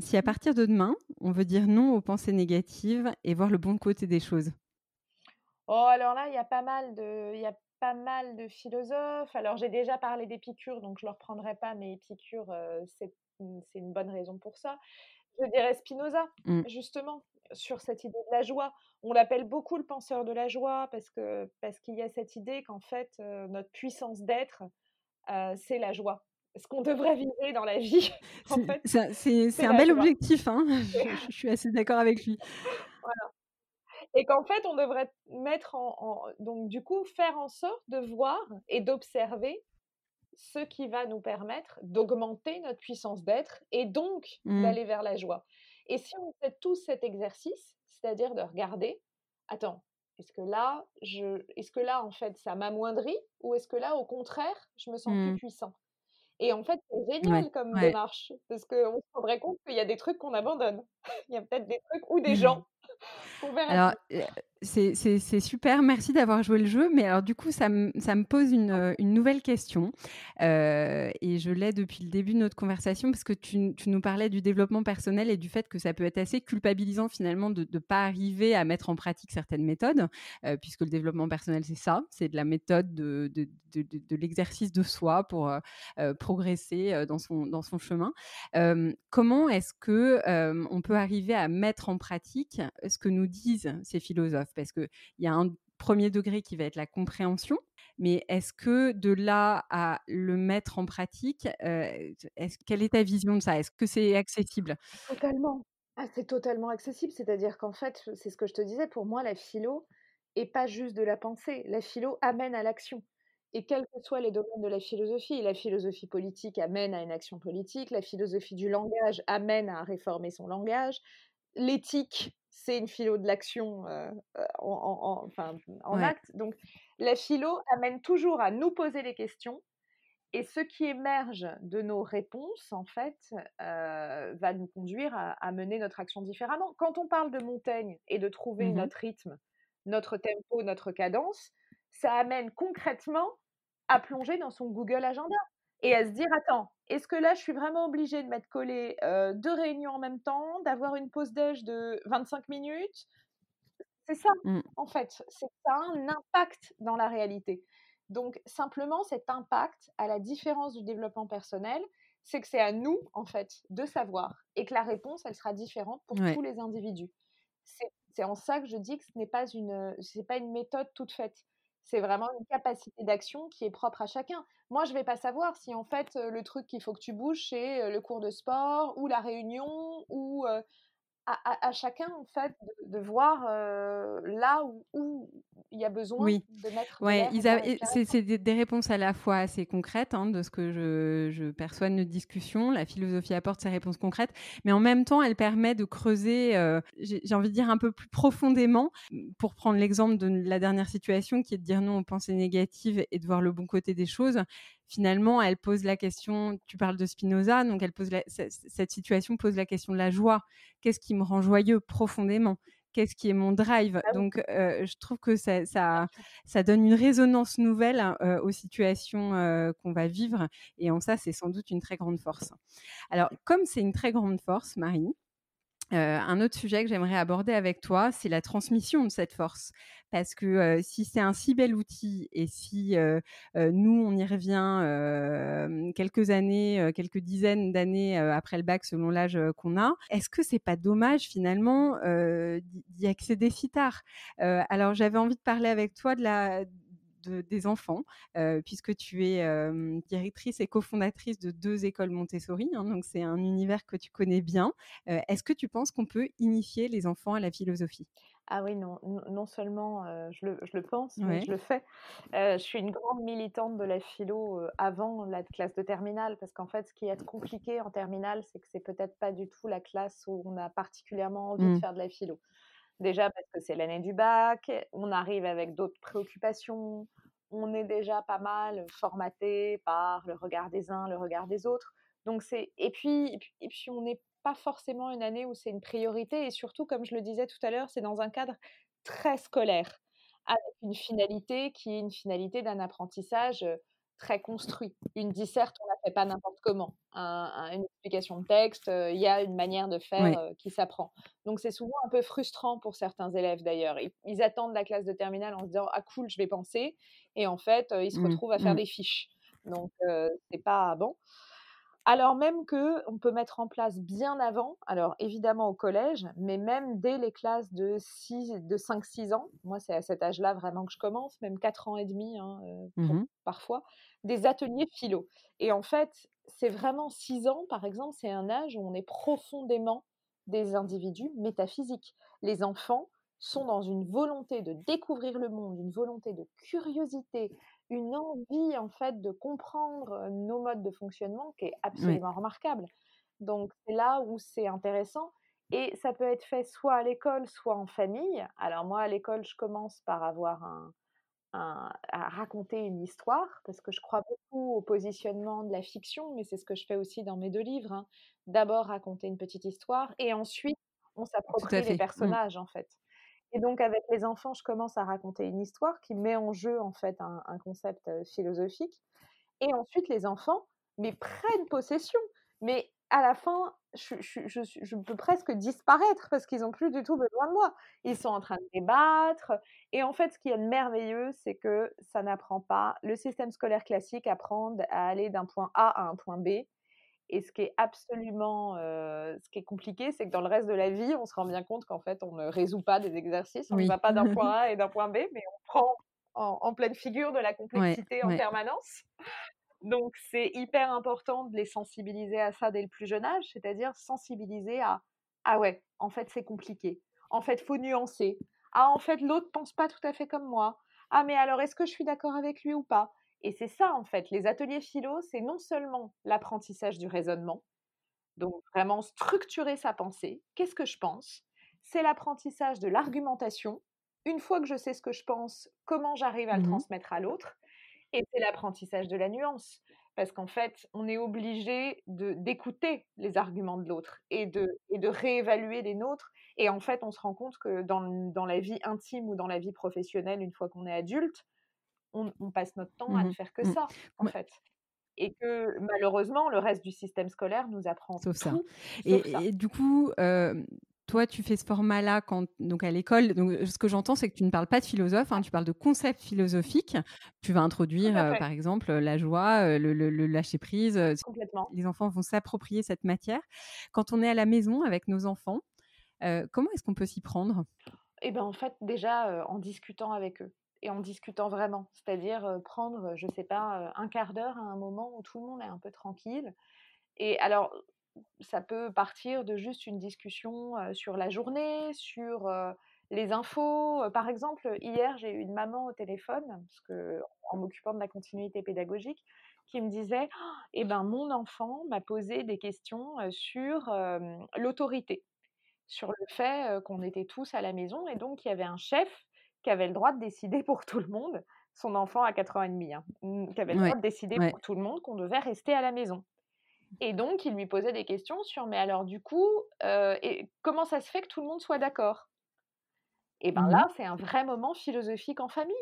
si à partir de demain, on veut dire non aux pensées négatives et voir le bon côté des choses. Oh, alors là, il y a pas mal de, il y a pas mal de philosophes. Alors j'ai déjà parlé d'Épicure, donc je ne le reprendrai pas, mais Épicure, c'est une bonne raison pour ça. Je dirais Spinoza, mmh. justement, sur cette idée de la joie. On l'appelle beaucoup le penseur de la joie parce que parce qu'il y a cette idée qu'en fait notre puissance d'être c'est la joie. Ce qu'on devrait vivre dans la vie. c'est un bel objectif. Hein je, suis assez d'accord avec lui. Voilà. Et qu'en fait, on devrait mettre en, donc du coup faire en sorte de voir et d'observer ce qui va nous permettre d'augmenter notre puissance d'être et donc mmh. d'aller vers la joie. Et si on fait tout cet exercice, c'est-à-dire de regarder, attends, est-ce que là, je, est-ce que là, en fait, ça m'amoindrit ou est-ce que là, au contraire, je me sens plus mmh. puissant? Et en fait, c'est génial comme démarche parce qu'on se rendrait compte qu'il y a des trucs qu'on abandonne. Il y a peut-être des trucs ou des gens alors, c'est super, merci d'avoir joué le jeu. Mais alors, du coup, ça, me pose une, nouvelle question. et je l'ai depuis le début de notre conversation parce que tu, nous parlais du développement personnel et du fait que ça peut être assez culpabilisant finalement de ne pas arriver à mettre en pratique certaines méthodes, puisque le développement personnel, c'est ça, c'est de la méthode de, de, l'exercice de soi pour progresser dans son, dans son chemin. comment est-ce que on peut arriver à mettre en pratique ce que nous disent ces philosophes, parce qu'il y a un premier degré qui va être la compréhension, mais est-ce que de là à le mettre en pratique, quelle est ta vision de ça? Est-ce que c'est accessible? Totalement. Ah, c'est totalement accessible, c'est-à-dire qu'en fait, c'est ce que je te disais, pour moi, la philo est pas juste de la pensée. La philo amène à l'action. Et quels que soient les domaines de la philosophie, la philosophie politique amène à une action politique, la philosophie du langage amène à réformer son langage, l'éthique c'est une philo de l'action euh, euh, en, enfin, en acte. Donc, la philo amène toujours à nous poser les questions Et ce qui émerge de nos réponses, en fait, va nous conduire à, mener notre action différemment. Quand on parle de Montaigne et de trouver mmh notre rythme, notre tempo, notre cadence, ça amène concrètement à plonger dans son Google Agenda et à se dire attends, est-ce que là je suis vraiment obligée de mettre collé deux réunions en même temps, d'avoir une pause déj de 25 minutes? C'est ça, mmh. en fait, c'est ça un impact dans la réalité. Donc simplement cet impact, à la différence du développement personnel, c'est que c'est à nous en fait de savoir et que la réponse elle sera différente pour tous les individus. C'est en ça que je dis que ce n'est pas une c'est pas une méthode toute faite. C'est vraiment une capacité d'action qui est propre à chacun. Moi, je ne vais pas savoir si en fait le truc qu'il faut que tu bouges, c'est le cours de sport ou la réunion ou à, chacun en fait de, voir là où, il y a besoin de mettre. Ouais, c'est des, réponses à la fois assez concrètes hein, de ce que je, je, perçois de nos discussions. La philosophie apporte ses réponses concrètes, mais en même temps, elle permet de creuser, j'ai envie de dire un peu plus profondément. Pour prendre l'exemple de la dernière situation, qui est de dire non aux pensées négatives et de voir le bon côté des choses finalement, elle pose la question, tu parles de Spinoza, donc elle pose cette situation pose la question de la joie. Qu'est-ce qui me rend joyeux profondément? Qu'est-ce qui est mon drive? Ah Donc, je trouve que ça, ça, donne une résonance nouvelle hein, aux situations qu'on va vivre. Et en ça, c'est sans doute une très grande force. Alors, comme c'est une très grande force, Marie, un autre sujet que j'aimerais aborder avec toi, c'est la transmission de cette force. Parce que si c'est un si bel outil et si nous, on y revient quelques années, quelques dizaines d'années après le bac selon l'âge qu'on a, est-ce que c'est pas dommage finalement d'y accéder si tard? Alors j'avais envie de parler avec toi de la des enfants, puisque tu es directrice et cofondatrice de deux écoles Montessori, hein, donc c'est un univers que tu connais bien. Est-ce que tu penses qu'on peut initier les enfants à la philosophie? Ah oui, non, non seulement je, le, pense, mais je le fais. je suis une grande militante de la philo avant la classe de terminale, parce qu'en fait, ce qui est compliqué en terminale, c'est que c'est peut-être pas du tout la classe où on a particulièrement envie de mmh. faire de la philo. Déjà parce que c'est l'année du bac, on arrive avec d'autres préoccupations, on est déjà pas mal formaté par le regard des uns, le regard des autres. Donc c'est et puis et puis, on n'est pas forcément une année où c'est une priorité et surtout comme je le disais tout à l'heure, c'est dans un cadre très scolaire avec une finalité qui est une finalité d'un apprentissage très construit. Une disserte, on ne la fait pas n'importe comment. une explication de texte, il y a une manière de faire qui s'apprend. Donc c'est souvent un peu frustrant pour certains élèves d'ailleurs. Ils, attendent la classe de terminale en se disant ah cool, je vais penser, et en fait ils se mmh, retrouvent à faire mmh. des fiches. Donc c'est pas bon alors même que on peut mettre en place bien avant, alors évidemment au collège, mais même dès les classes de, 6, de 5-6 ans, moi c'est à cet âge-là vraiment que je commence, même 4 ans et demi hein, mmh parfois, des ateliers philo. Et en fait, c'est vraiment 6 ans, par exemple, c'est un âge où on est profondément des individus métaphysiques. Les enfants sont dans une volonté de découvrir le monde, une volonté de curiosité, une envie en fait de comprendre nos modes de fonctionnement qui est absolument remarquable. Donc c'est là où c'est intéressant et ça peut être fait soit à l'école, soit en famille. Alors moi à l'école, je commence par avoir un, à raconter une histoire parce que je crois beaucoup au positionnement de la fiction, mais c'est ce que je fais aussi dans mes deux livres. Hein. D'abord raconter une petite histoire et ensuite on s'approprie les mmh. personnages en fait. Et donc, avec les enfants, je commence à raconter une histoire qui met en jeu, en fait, un, concept philosophique. Et ensuite, les enfants, mais prennent possession. Mais à la fin, je, je, peux presque disparaître parce qu'ils n'ont plus du tout besoin de moi. Ils sont en train de débattre. Et en fait, ce qui est merveilleux, c'est que ça n'apprend pas. Le système scolaire classique apprend à aller d'un point A à un point B. Et ce qui est absolument, ce qui est compliqué, c'est que dans le reste de la vie, on se rend bien compte qu'en fait, on ne résout pas des exercices, on ne va pas d'un point A et d'un point B, mais on prend en, pleine figure de la complexité en permanence. Donc, c'est hyper important de les sensibiliser à ça dès le plus jeune âge, c'est-à-dire sensibiliser à ah ouais, en fait, c'est compliqué. En fait, faut nuancer. Ah, en fait, l'autre pense pas tout à fait comme moi. Ah, mais alors, est-ce que je suis d'accord avec lui ou pas? Et c'est ça, en fait, les ateliers philo, c'est non seulement l'apprentissage du raisonnement, donc vraiment structurer sa pensée, qu'est-ce que je pense, c'est l'apprentissage de l'argumentation, une fois que je sais ce que je pense, comment j'arrive à le mmh transmettre à l'autre, et c'est l'apprentissage de la nuance. parce qu'en fait, on est obligé de d'écouter les arguments de l'autre et de et de réévaluer les nôtres et en fait, on se rend compte que dans dans la vie intime ou dans la vie professionnelle, une fois qu'on est adulte, on on passe notre temps à ne Mmh faire que mh. ça, en fait et que malheureusement, le reste du système scolaire nous apprend Sauf ça tout ça. et du coup, toi, tu fais ce format-là quand donc à l'école, donc ce que j'entends, c'est que tu ne parles pas de philosophe, hein, tu parles de concepts philosophiques. Tu vas introduire, par exemple, la joie, le le le lâcher prise, Complètement. les enfants vont s'approprier cette matière. Quand on est à la maison avec nos enfants, comment est-ce qu'on peut s'y prendre? Et ben, en fait, déjà, en discutant avec eux et en discutant vraiment. C'est-à-dire, heu, prendre, je sais pas, heu, 1/4 d'heure à un moment où tout le monde est un peu tranquille et alors, ça peut partir de juste une discussion, sur la journée, sur, les infos. Par exemple, hier, j'ai eu une maman au téléphone, qu'en m'occupant de la continuité pédagogique, qui me disait: «Et ben, mon enfant m'a posé des questions, sur, l'autorité, sur le fait, qu'on était tous à la maison et donc il y avait un chef qui avait le droit de décider pour tout le monde». Son enfant a 4 ans et demi, hein, mmh, qui avait le droit de décider ouais. pour tout le monde qu'on devait rester à la maison et donc il lui posait des questions sur: «Mais alors du coup, et comment ça se fait que tout le monde soit d'accord?» Et ben Mmh là, mh. c'est un vrai moment philosophique en famille.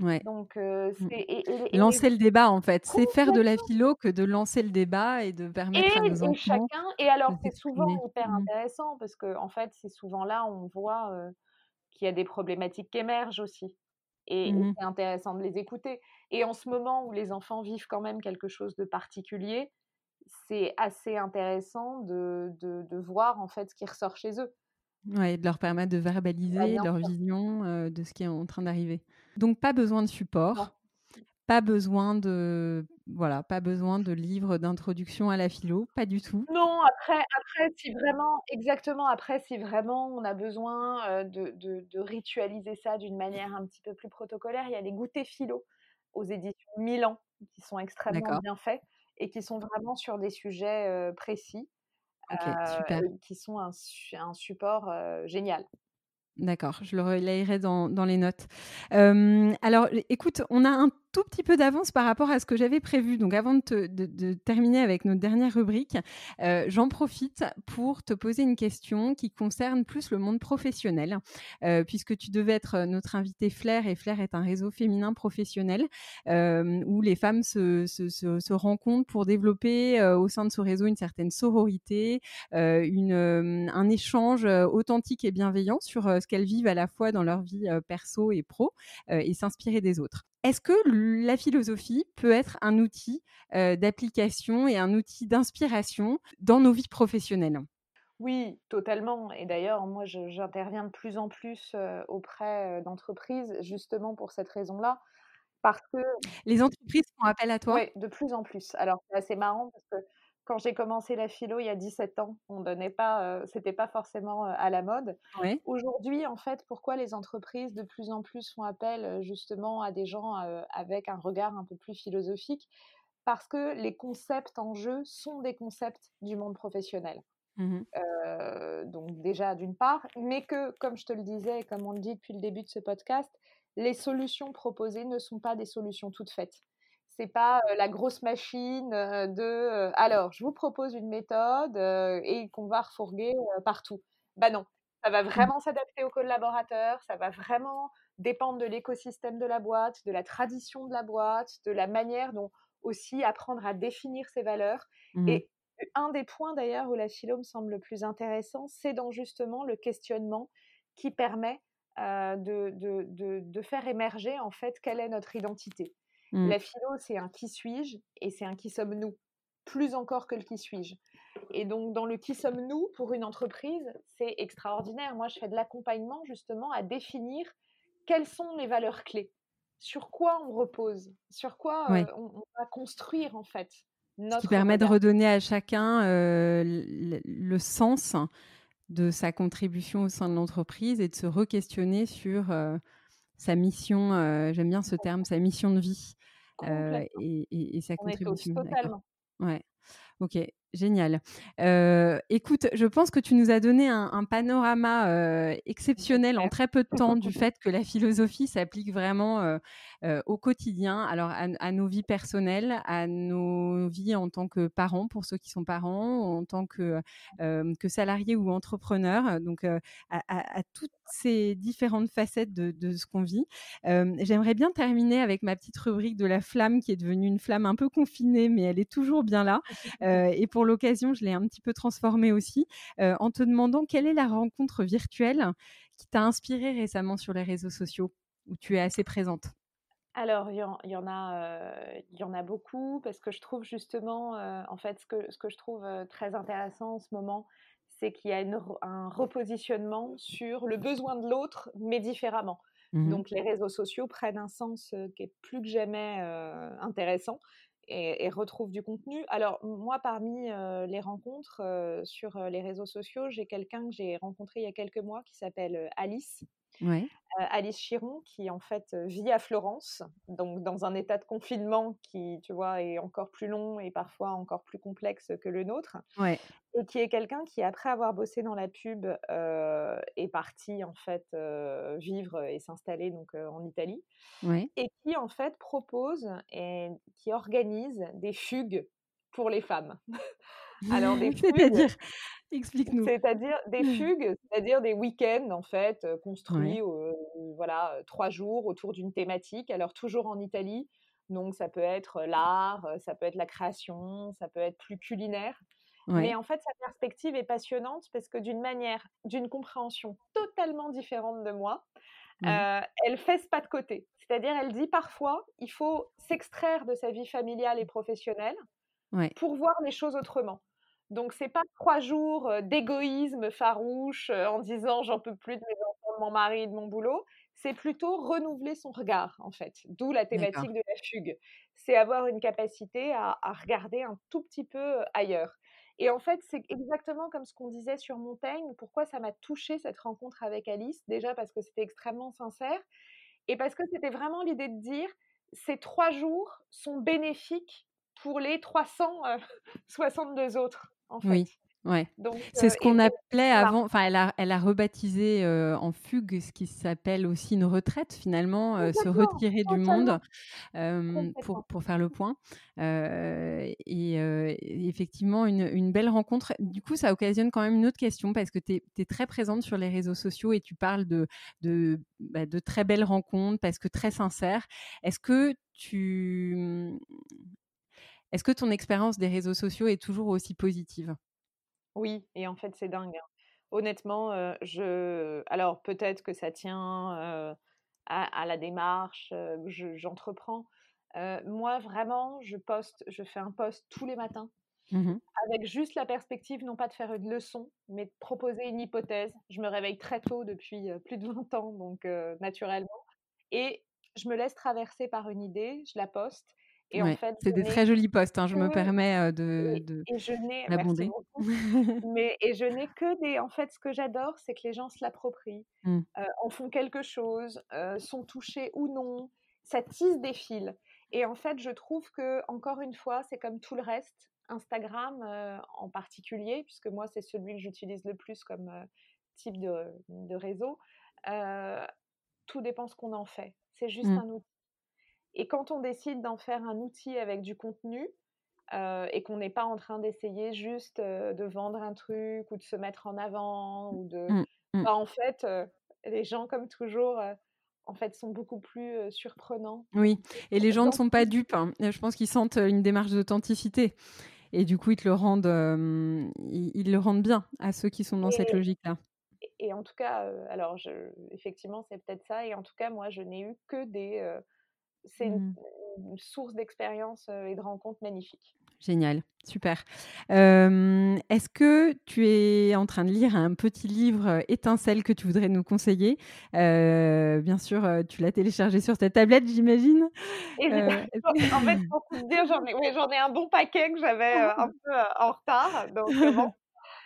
Ouais. Donc heu, Mmh. c'est et Lancer le débat, en fait. C'est faire de la philo que de lancer le débat et de Et permettre à nos enfants chacun et alors c'est souvent hyper Mmh. intéressant parce qu'en fait, c'est souvent là où on voit, heu, qu'il y a des problématiques qui émergent aussi et Mmh mh. c'est intéressant de les écouter et en ce moment où les enfants vivent quand même quelque chose de particulier, c'est assez intéressant de de de voir, en fait, ce qui ressort chez eux. Ouais, de leur permettre de verbaliser leur vision, de ce qui est en train d'arriver. Donc pas besoin de support, pas besoin de voilà, pas besoin de livres d'introduction à la philo, pas du tout? Non, après après si vraiment exactement, après si vraiment on a besoin, de de de ritualiser ça d'une manière un petit peu plus protocolaire, il y a les goûters philo aux éditions Milan qui sont extrêmement bien faits et qui sont vraiment sur des sujets, précis, OK, heu super. et qui sont un un support, génial. D'accord, je le relayerai dans dans les notes. Alors écoute, on a un tout petit peu d'avance par rapport à ce que j'avais prévu. Donc avant de te de de terminer avec notre dernière rubrique, heu, j'en profite pour te poser une question qui concerne plus le monde professionnel. Heu, puisque tu devais être, heu, notre invitée Flair et Flair est un réseau féminin professionnel, où les femmes se rencontrent pour développer, au sein de ce réseau une certaine sororité, un échange, authentique et bienveillant sur, ce qu'elles vivent à la fois dans leur vie, perso et pro, et s'inspirer des autres. Est-ce que la philosophie peut être un outil, d'application et un outil d'inspiration dans nos vies professionnelles? Oui, totalement et d'ailleurs moi j'interviens de plus en plus, auprès, d'entreprises justement pour cette raison-là. Parce que Les entreprises font appel à toi? Ouais, de plus en plus. Alors c'est assez marrant parce que quand j'ai commencé la philo il y a 17 ans, on donnait pas, heu, c'était pas forcément, heu, à la mode. Aujourd'hui, en fait, pourquoi les entreprises de plus en plus font appel, heu, justement à des gens, avec un regard un peu plus philosophique? Parce que les concepts en jeu sont des concepts du monde professionnel. Mmh donc déjà d'une part, mais que comme je te le disais et comme on le dit depuis le début de ce podcast, les solutions proposées ne sont pas des solutions toutes faites. C'est pas, la grosse machine, de, «Alors je vous propose une méthode, et qu'on va refourguer, partout». Bah non, ça va Mmh. vraiment s'adapter aux collaborateurs, ça va vraiment dépendre de l'écosystème de la boîte, de la tradition de la boîte, de la manière dont aussi apprendre à définir ses valeurs Mmh mh. et un des points d'ailleurs où la philo me semble le plus intéressant, c'est dans justement le questionnement qui permet, de de de de faire émerger en fait quelle est notre identité. Mmh. La philo, c'est un qui suis-je et c'est un qui sommes-nous, plus encore que le qui suis-je et donc dans le qui sommes-nous pour une entreprise, c'est extraordinaire. Moi je fais de l'accompagnement justement à définir quelles sont les valeurs clés. Sur quoi on repose? Sur quoi, heu, on on va construire en fait Ce qui notre permet de redonner à chacun, heu, l le sens de sa contribution au sein de l'entreprise et de se re-questionner sur, heu, sa mission, j'aime bien ce terme, sa mission de vie. Et et et sa contribution. Totalement. Ouais. OK. Génial. écoute, je pense que tu nous as donné un, panorama exceptionnel en très peu de temps du fait que la philosophie s'applique vraiment au quotidien, alors à, nos vies personnelles, à nos vies en tant que parents, pour ceux qui sont parents, en tant que, que salariés ou entrepreneurs, donc à, toutes ces différentes facettes de, de ce qu'on vit. J'aimerais bien terminer avec ma petite rubrique de la flamme qui est devenue une flamme un peu confinée, mais elle est toujours bien là. et pour l'occasion, je l'ai un petit peu transformée aussi, euh, en te demandant quelle est la rencontre virtuelle qui t'a inspiré récemment sur les réseaux sociaux, où tu es assez présente? Alors, il y, en, a, euh, il y en a beaucoup parce que je trouve justement, euh, en fait, ce que, ce que je trouve très intéressant en ce moment, c'est qu'il y a un repositionnement sur le besoin de l'autre, mais différemment. Mmh Donc, les réseaux sociaux prennent un sens qui est plus que jamais intéressant et, retrouve du contenu. Alors moi, parmi les rencontres sur les réseaux sociaux, j'ai quelqu'un que j'ai rencontré il y a quelques mois qui s'appelle Alice. Alice Chiron, qui en fait vit à Florence, donc dans un état de confinement qui, tu vois, est encore plus long et parfois encore plus complexe que le nôtre. Et qui est quelqu'un qui, après avoir bossé dans la pub, est parti en fait vivre et s'installer donc en Italie. Et qui en fait propose et qui organise des fugues pour les femmes. Alors des C'est-à-dire Explique-nous. C'est-à-dire des mmh. fugues, c'est-à-dire des week-ends en fait construits, voilà, trois jours autour d'une thématique. Alors toujours en Italie, donc ça peut être l'art, ça peut être la création, ça peut être plus culinaire. Mais en fait, sa perspective est passionnante parce que d'une manière, d'une compréhension totalement différente de moi, elle fait ce pas de côté. C'est-à-dire, elle dit parfois, il faut s'extraire de sa vie familiale et professionnelle pour voir les choses autrement. Donc, c'est pas trois jours d'égoïsme farouche en disant j'en peux plus de mes enfants, de mon mari, de mon boulot. C'est plutôt renouveler son regard, en fait. D'où la thématique de la fugue. C'est avoir une capacité à, regarder un tout petit peu ailleurs. Et en fait, c'est exactement comme ce qu'on disait sur Montaigne. Pourquoi ça m'a touché cette rencontre avec Alice? Déjà parce que c'était extrêmement sincère et parce que c'était vraiment l'idée de dire ces trois jours sont bénéfiques pour les 362 autres. Oui. Ouais. C'est ce qu'on appelait avant, enfin elle a, elle a rebaptisé en fugue ce qui s'appelle aussi une retraite finalement, se retirer du monde pour, pour, faire le point. Et, effectivement, une, une, belle rencontre. Du coup, ça occasionne quand même une autre question parce que tu es, très présente sur les réseaux sociaux et tu parles de, de, bah, de très belles rencontres parce que très sincères. Est-ce que tu est-ce que ton expérience des réseaux sociaux est toujours aussi positive? Oui, et en fait, c'est dingue. Hein. Honnêtement, je... alors peut-être que ça tient à, la démarche que j'entreprends. moi, vraiment, je poste, je fais un post tous les matins mmh avec juste la perspective, non pas de faire une leçon, mais de proposer une hypothèse. Je me réveille très tôt depuis plus de 20 ans, donc naturellement. Et je me laisse traverser par une idée, je la poste en fait, c'est des très jolis postes, hein, je me permets de, de et je mais et je n'ai que des. En fait, ce que j'adore, c'est que les gens se l'approprient, mmh. en font quelque chose, sont touchés ou non, ça tisse des fils. Et en fait, je trouve que encore une fois, c'est comme tout le reste. Instagram en particulier, puisque moi c'est celui que j'utilise le plus comme type de, de réseau. tout dépend ce qu'on en fait. C'est juste mmh. un outil. Et quand on décide d'en faire un outil avec du contenu, euh, et qu'on n'est pas en train d'essayer juste euh, de vendre un truc ou de se mettre en avant ou de mmh, mmh. Bah, en fait euh, les gens comme toujours en fait sont beaucoup plus surprenants oui et les gens ne sont pas dupes hein. je pense qu'ils sentent une démarche d'authenticité et du coup ils te le rendent ils, le rendent bien à ceux qui sont dans cette logique là et, en tout cas alors je, effectivement c'est peut-être ça et en tout cas moi je n'ai eu que des c'est mmh. une, source d'expérience et de rencontres magnifiques. Génial, super. Est-ce que tu es en train de lire un petit livre étincelle que tu voudrais nous conseiller? Bien sûr, tu l'as téléchargé sur ta tablette, j'imagine. en fait, pour te dire, j'en ai, ai, un bon paquet que j'avais un peu en retard. Donc, bon.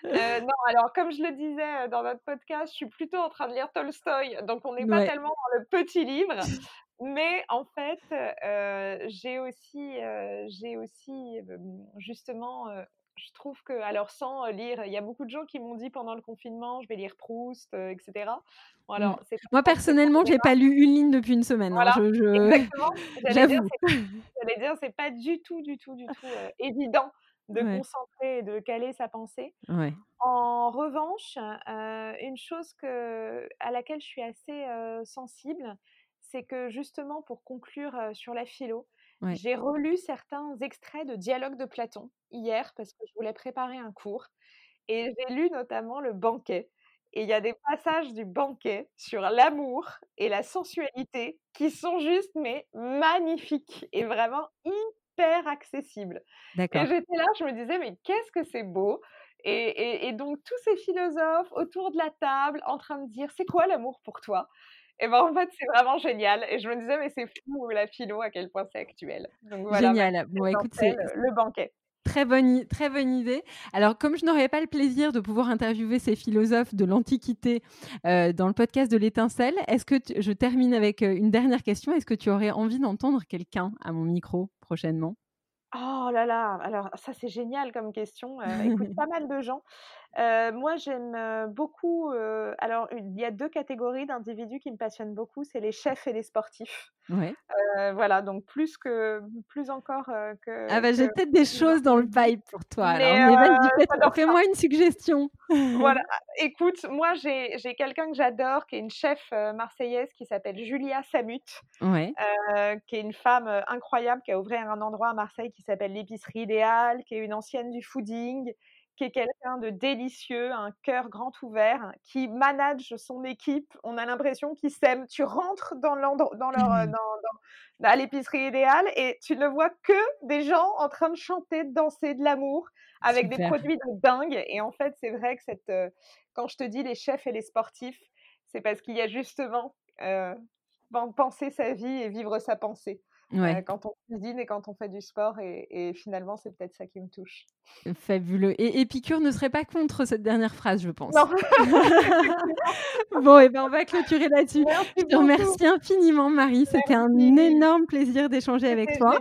non, alors comme je le disais dans notre podcast, je suis plutôt en train de lire Tolstoï, donc on n'est pas tellement dans le petit livre. Mais en fait, j'ai aussi, j'ai aussi justement je trouve que, alors sans lire, il y a beaucoup de gens qui m'ont dit pendant le confinement, je vais lire Proust, etc. Bon, mmh. alors, Moi, personnellement, je n'ai pas lu une ligne depuis une semaine. Hein, voilà, je, Exactement. J'allais dire, c'est pas du tout, du tout, du tout évident de concentrer et de caler sa pensée. Ouais. En revanche, une chose que, à laquelle je suis assez sensible, c'est que justement, pour conclure sur la philo, j'ai relu certains extraits de dialogues de Platon hier parce que je voulais préparer un cours. Et j'ai lu notamment le banquet. Et il y a des passages du banquet sur l'amour et la sensualité qui sont juste mais magnifiques et vraiment hyper accessibles. Et j'étais là, je me disais mais qu'est-ce que c'est beau et, donc tous ces philosophes autour de la table en train de dire c'est quoi l'amour pour toi? Et ben en fait c'est vraiment génial et je me disais mais c'est fou la philo à quel point c'est actuel. Donc, voilà, génial. Bon écoute c'est le banquet. Très bonne, très bonne idée. Alors, comme je n'aurais pas le plaisir de pouvoir interviewer ces philosophes de l'Antiquité euh, dans le podcast de l'étincelle, est-ce que je termine avec euh, une dernière question Est-ce que tu aurais envie d'entendre quelqu'un à mon micro prochainement? Oh là là, alors ça c'est génial comme question. Euh, écoute, pas mal de gens. Euh, moi j'aime euh, beaucoup. alors il y a deux catégories d'individus qui me passionnent beaucoup, c'est les chefs et les sportifs. Ouais. voilà, donc plus que plus encore que. Ah bah j'ai peut-être des choses dans le pipe pour toi. fais-moi une suggestion. Voilà, écoute, moi j'ai quelqu'un que j'adore, qui est une chef marseillaise qui s'appelle Julia Samut, ouais. qui est une femme incroyable qui a ouvert un endroit à Marseille qui s'appelle l'épicerie idéale, qui est une ancienne du fooding, qui est quelqu'un de délicieux, un cœur grand ouvert, qui manage son équipe. On a l'impression qu'ils s'aiment. Tu rentres dans, dans leur, euh, dans, à l'épicerie idéale et tu ne vois que des gens en train de chanter, de danser, de l'amour, avec des produits de dingue. Et en fait, c'est vrai que cette, euh, quand je te dis les chefs et les sportifs, c'est parce qu'il y a justement euh, penser sa vie et vivre sa pensée. Quand on cuisine et quand on fait du sport. et finalement, c'est peut-être ça qui me touche. Fabuleux. Et Épicure ne serait pas contre cette dernière phrase, je pense. Non. bon, et eh ben on va clôturer là-dessus. Je te remercie infiniment, Marie. C'était un énorme plaisir d'échanger avec toi.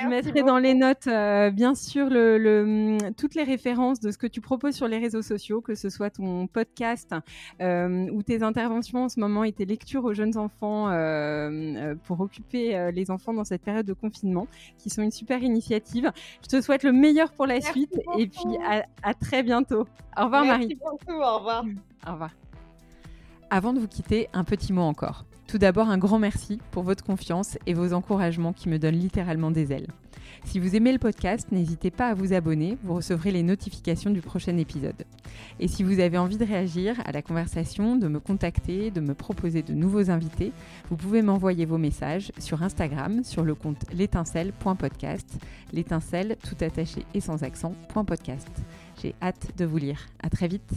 je mettrai dans les notes, euh, bien sûr, le, mm, toutes les références de ce que tu proposes sur les réseaux sociaux, que ce soit ton podcast euh, ou tes interventions en ce moment et tes lectures aux jeunes enfants euh, pour occuper les enfants dans cette période de confinement, qui sont une super initiative. Je te souhaite le meilleur pour la suite et puis à, très bientôt. Au revoir Marie. Beaucoup, au revoir. Au revoir. Avant de vous quitter, un petit mot encore. Tout d'abord, un grand merci pour votre confiance et vos encouragements qui me donnent littéralement des ailes. Si vous aimez le podcast, n'hésitez pas à vous abonner, vous recevrez les notifications du prochain épisode. Et si vous avez envie de réagir à la conversation, de me contacter, de me proposer de nouveaux invités, vous pouvez m'envoyer vos messages sur Instagram sur le compte l'étincelle.podcast, l'étincelle tout attaché et sans accent, .podcast. J'ai hâte de vous lire. À très vite.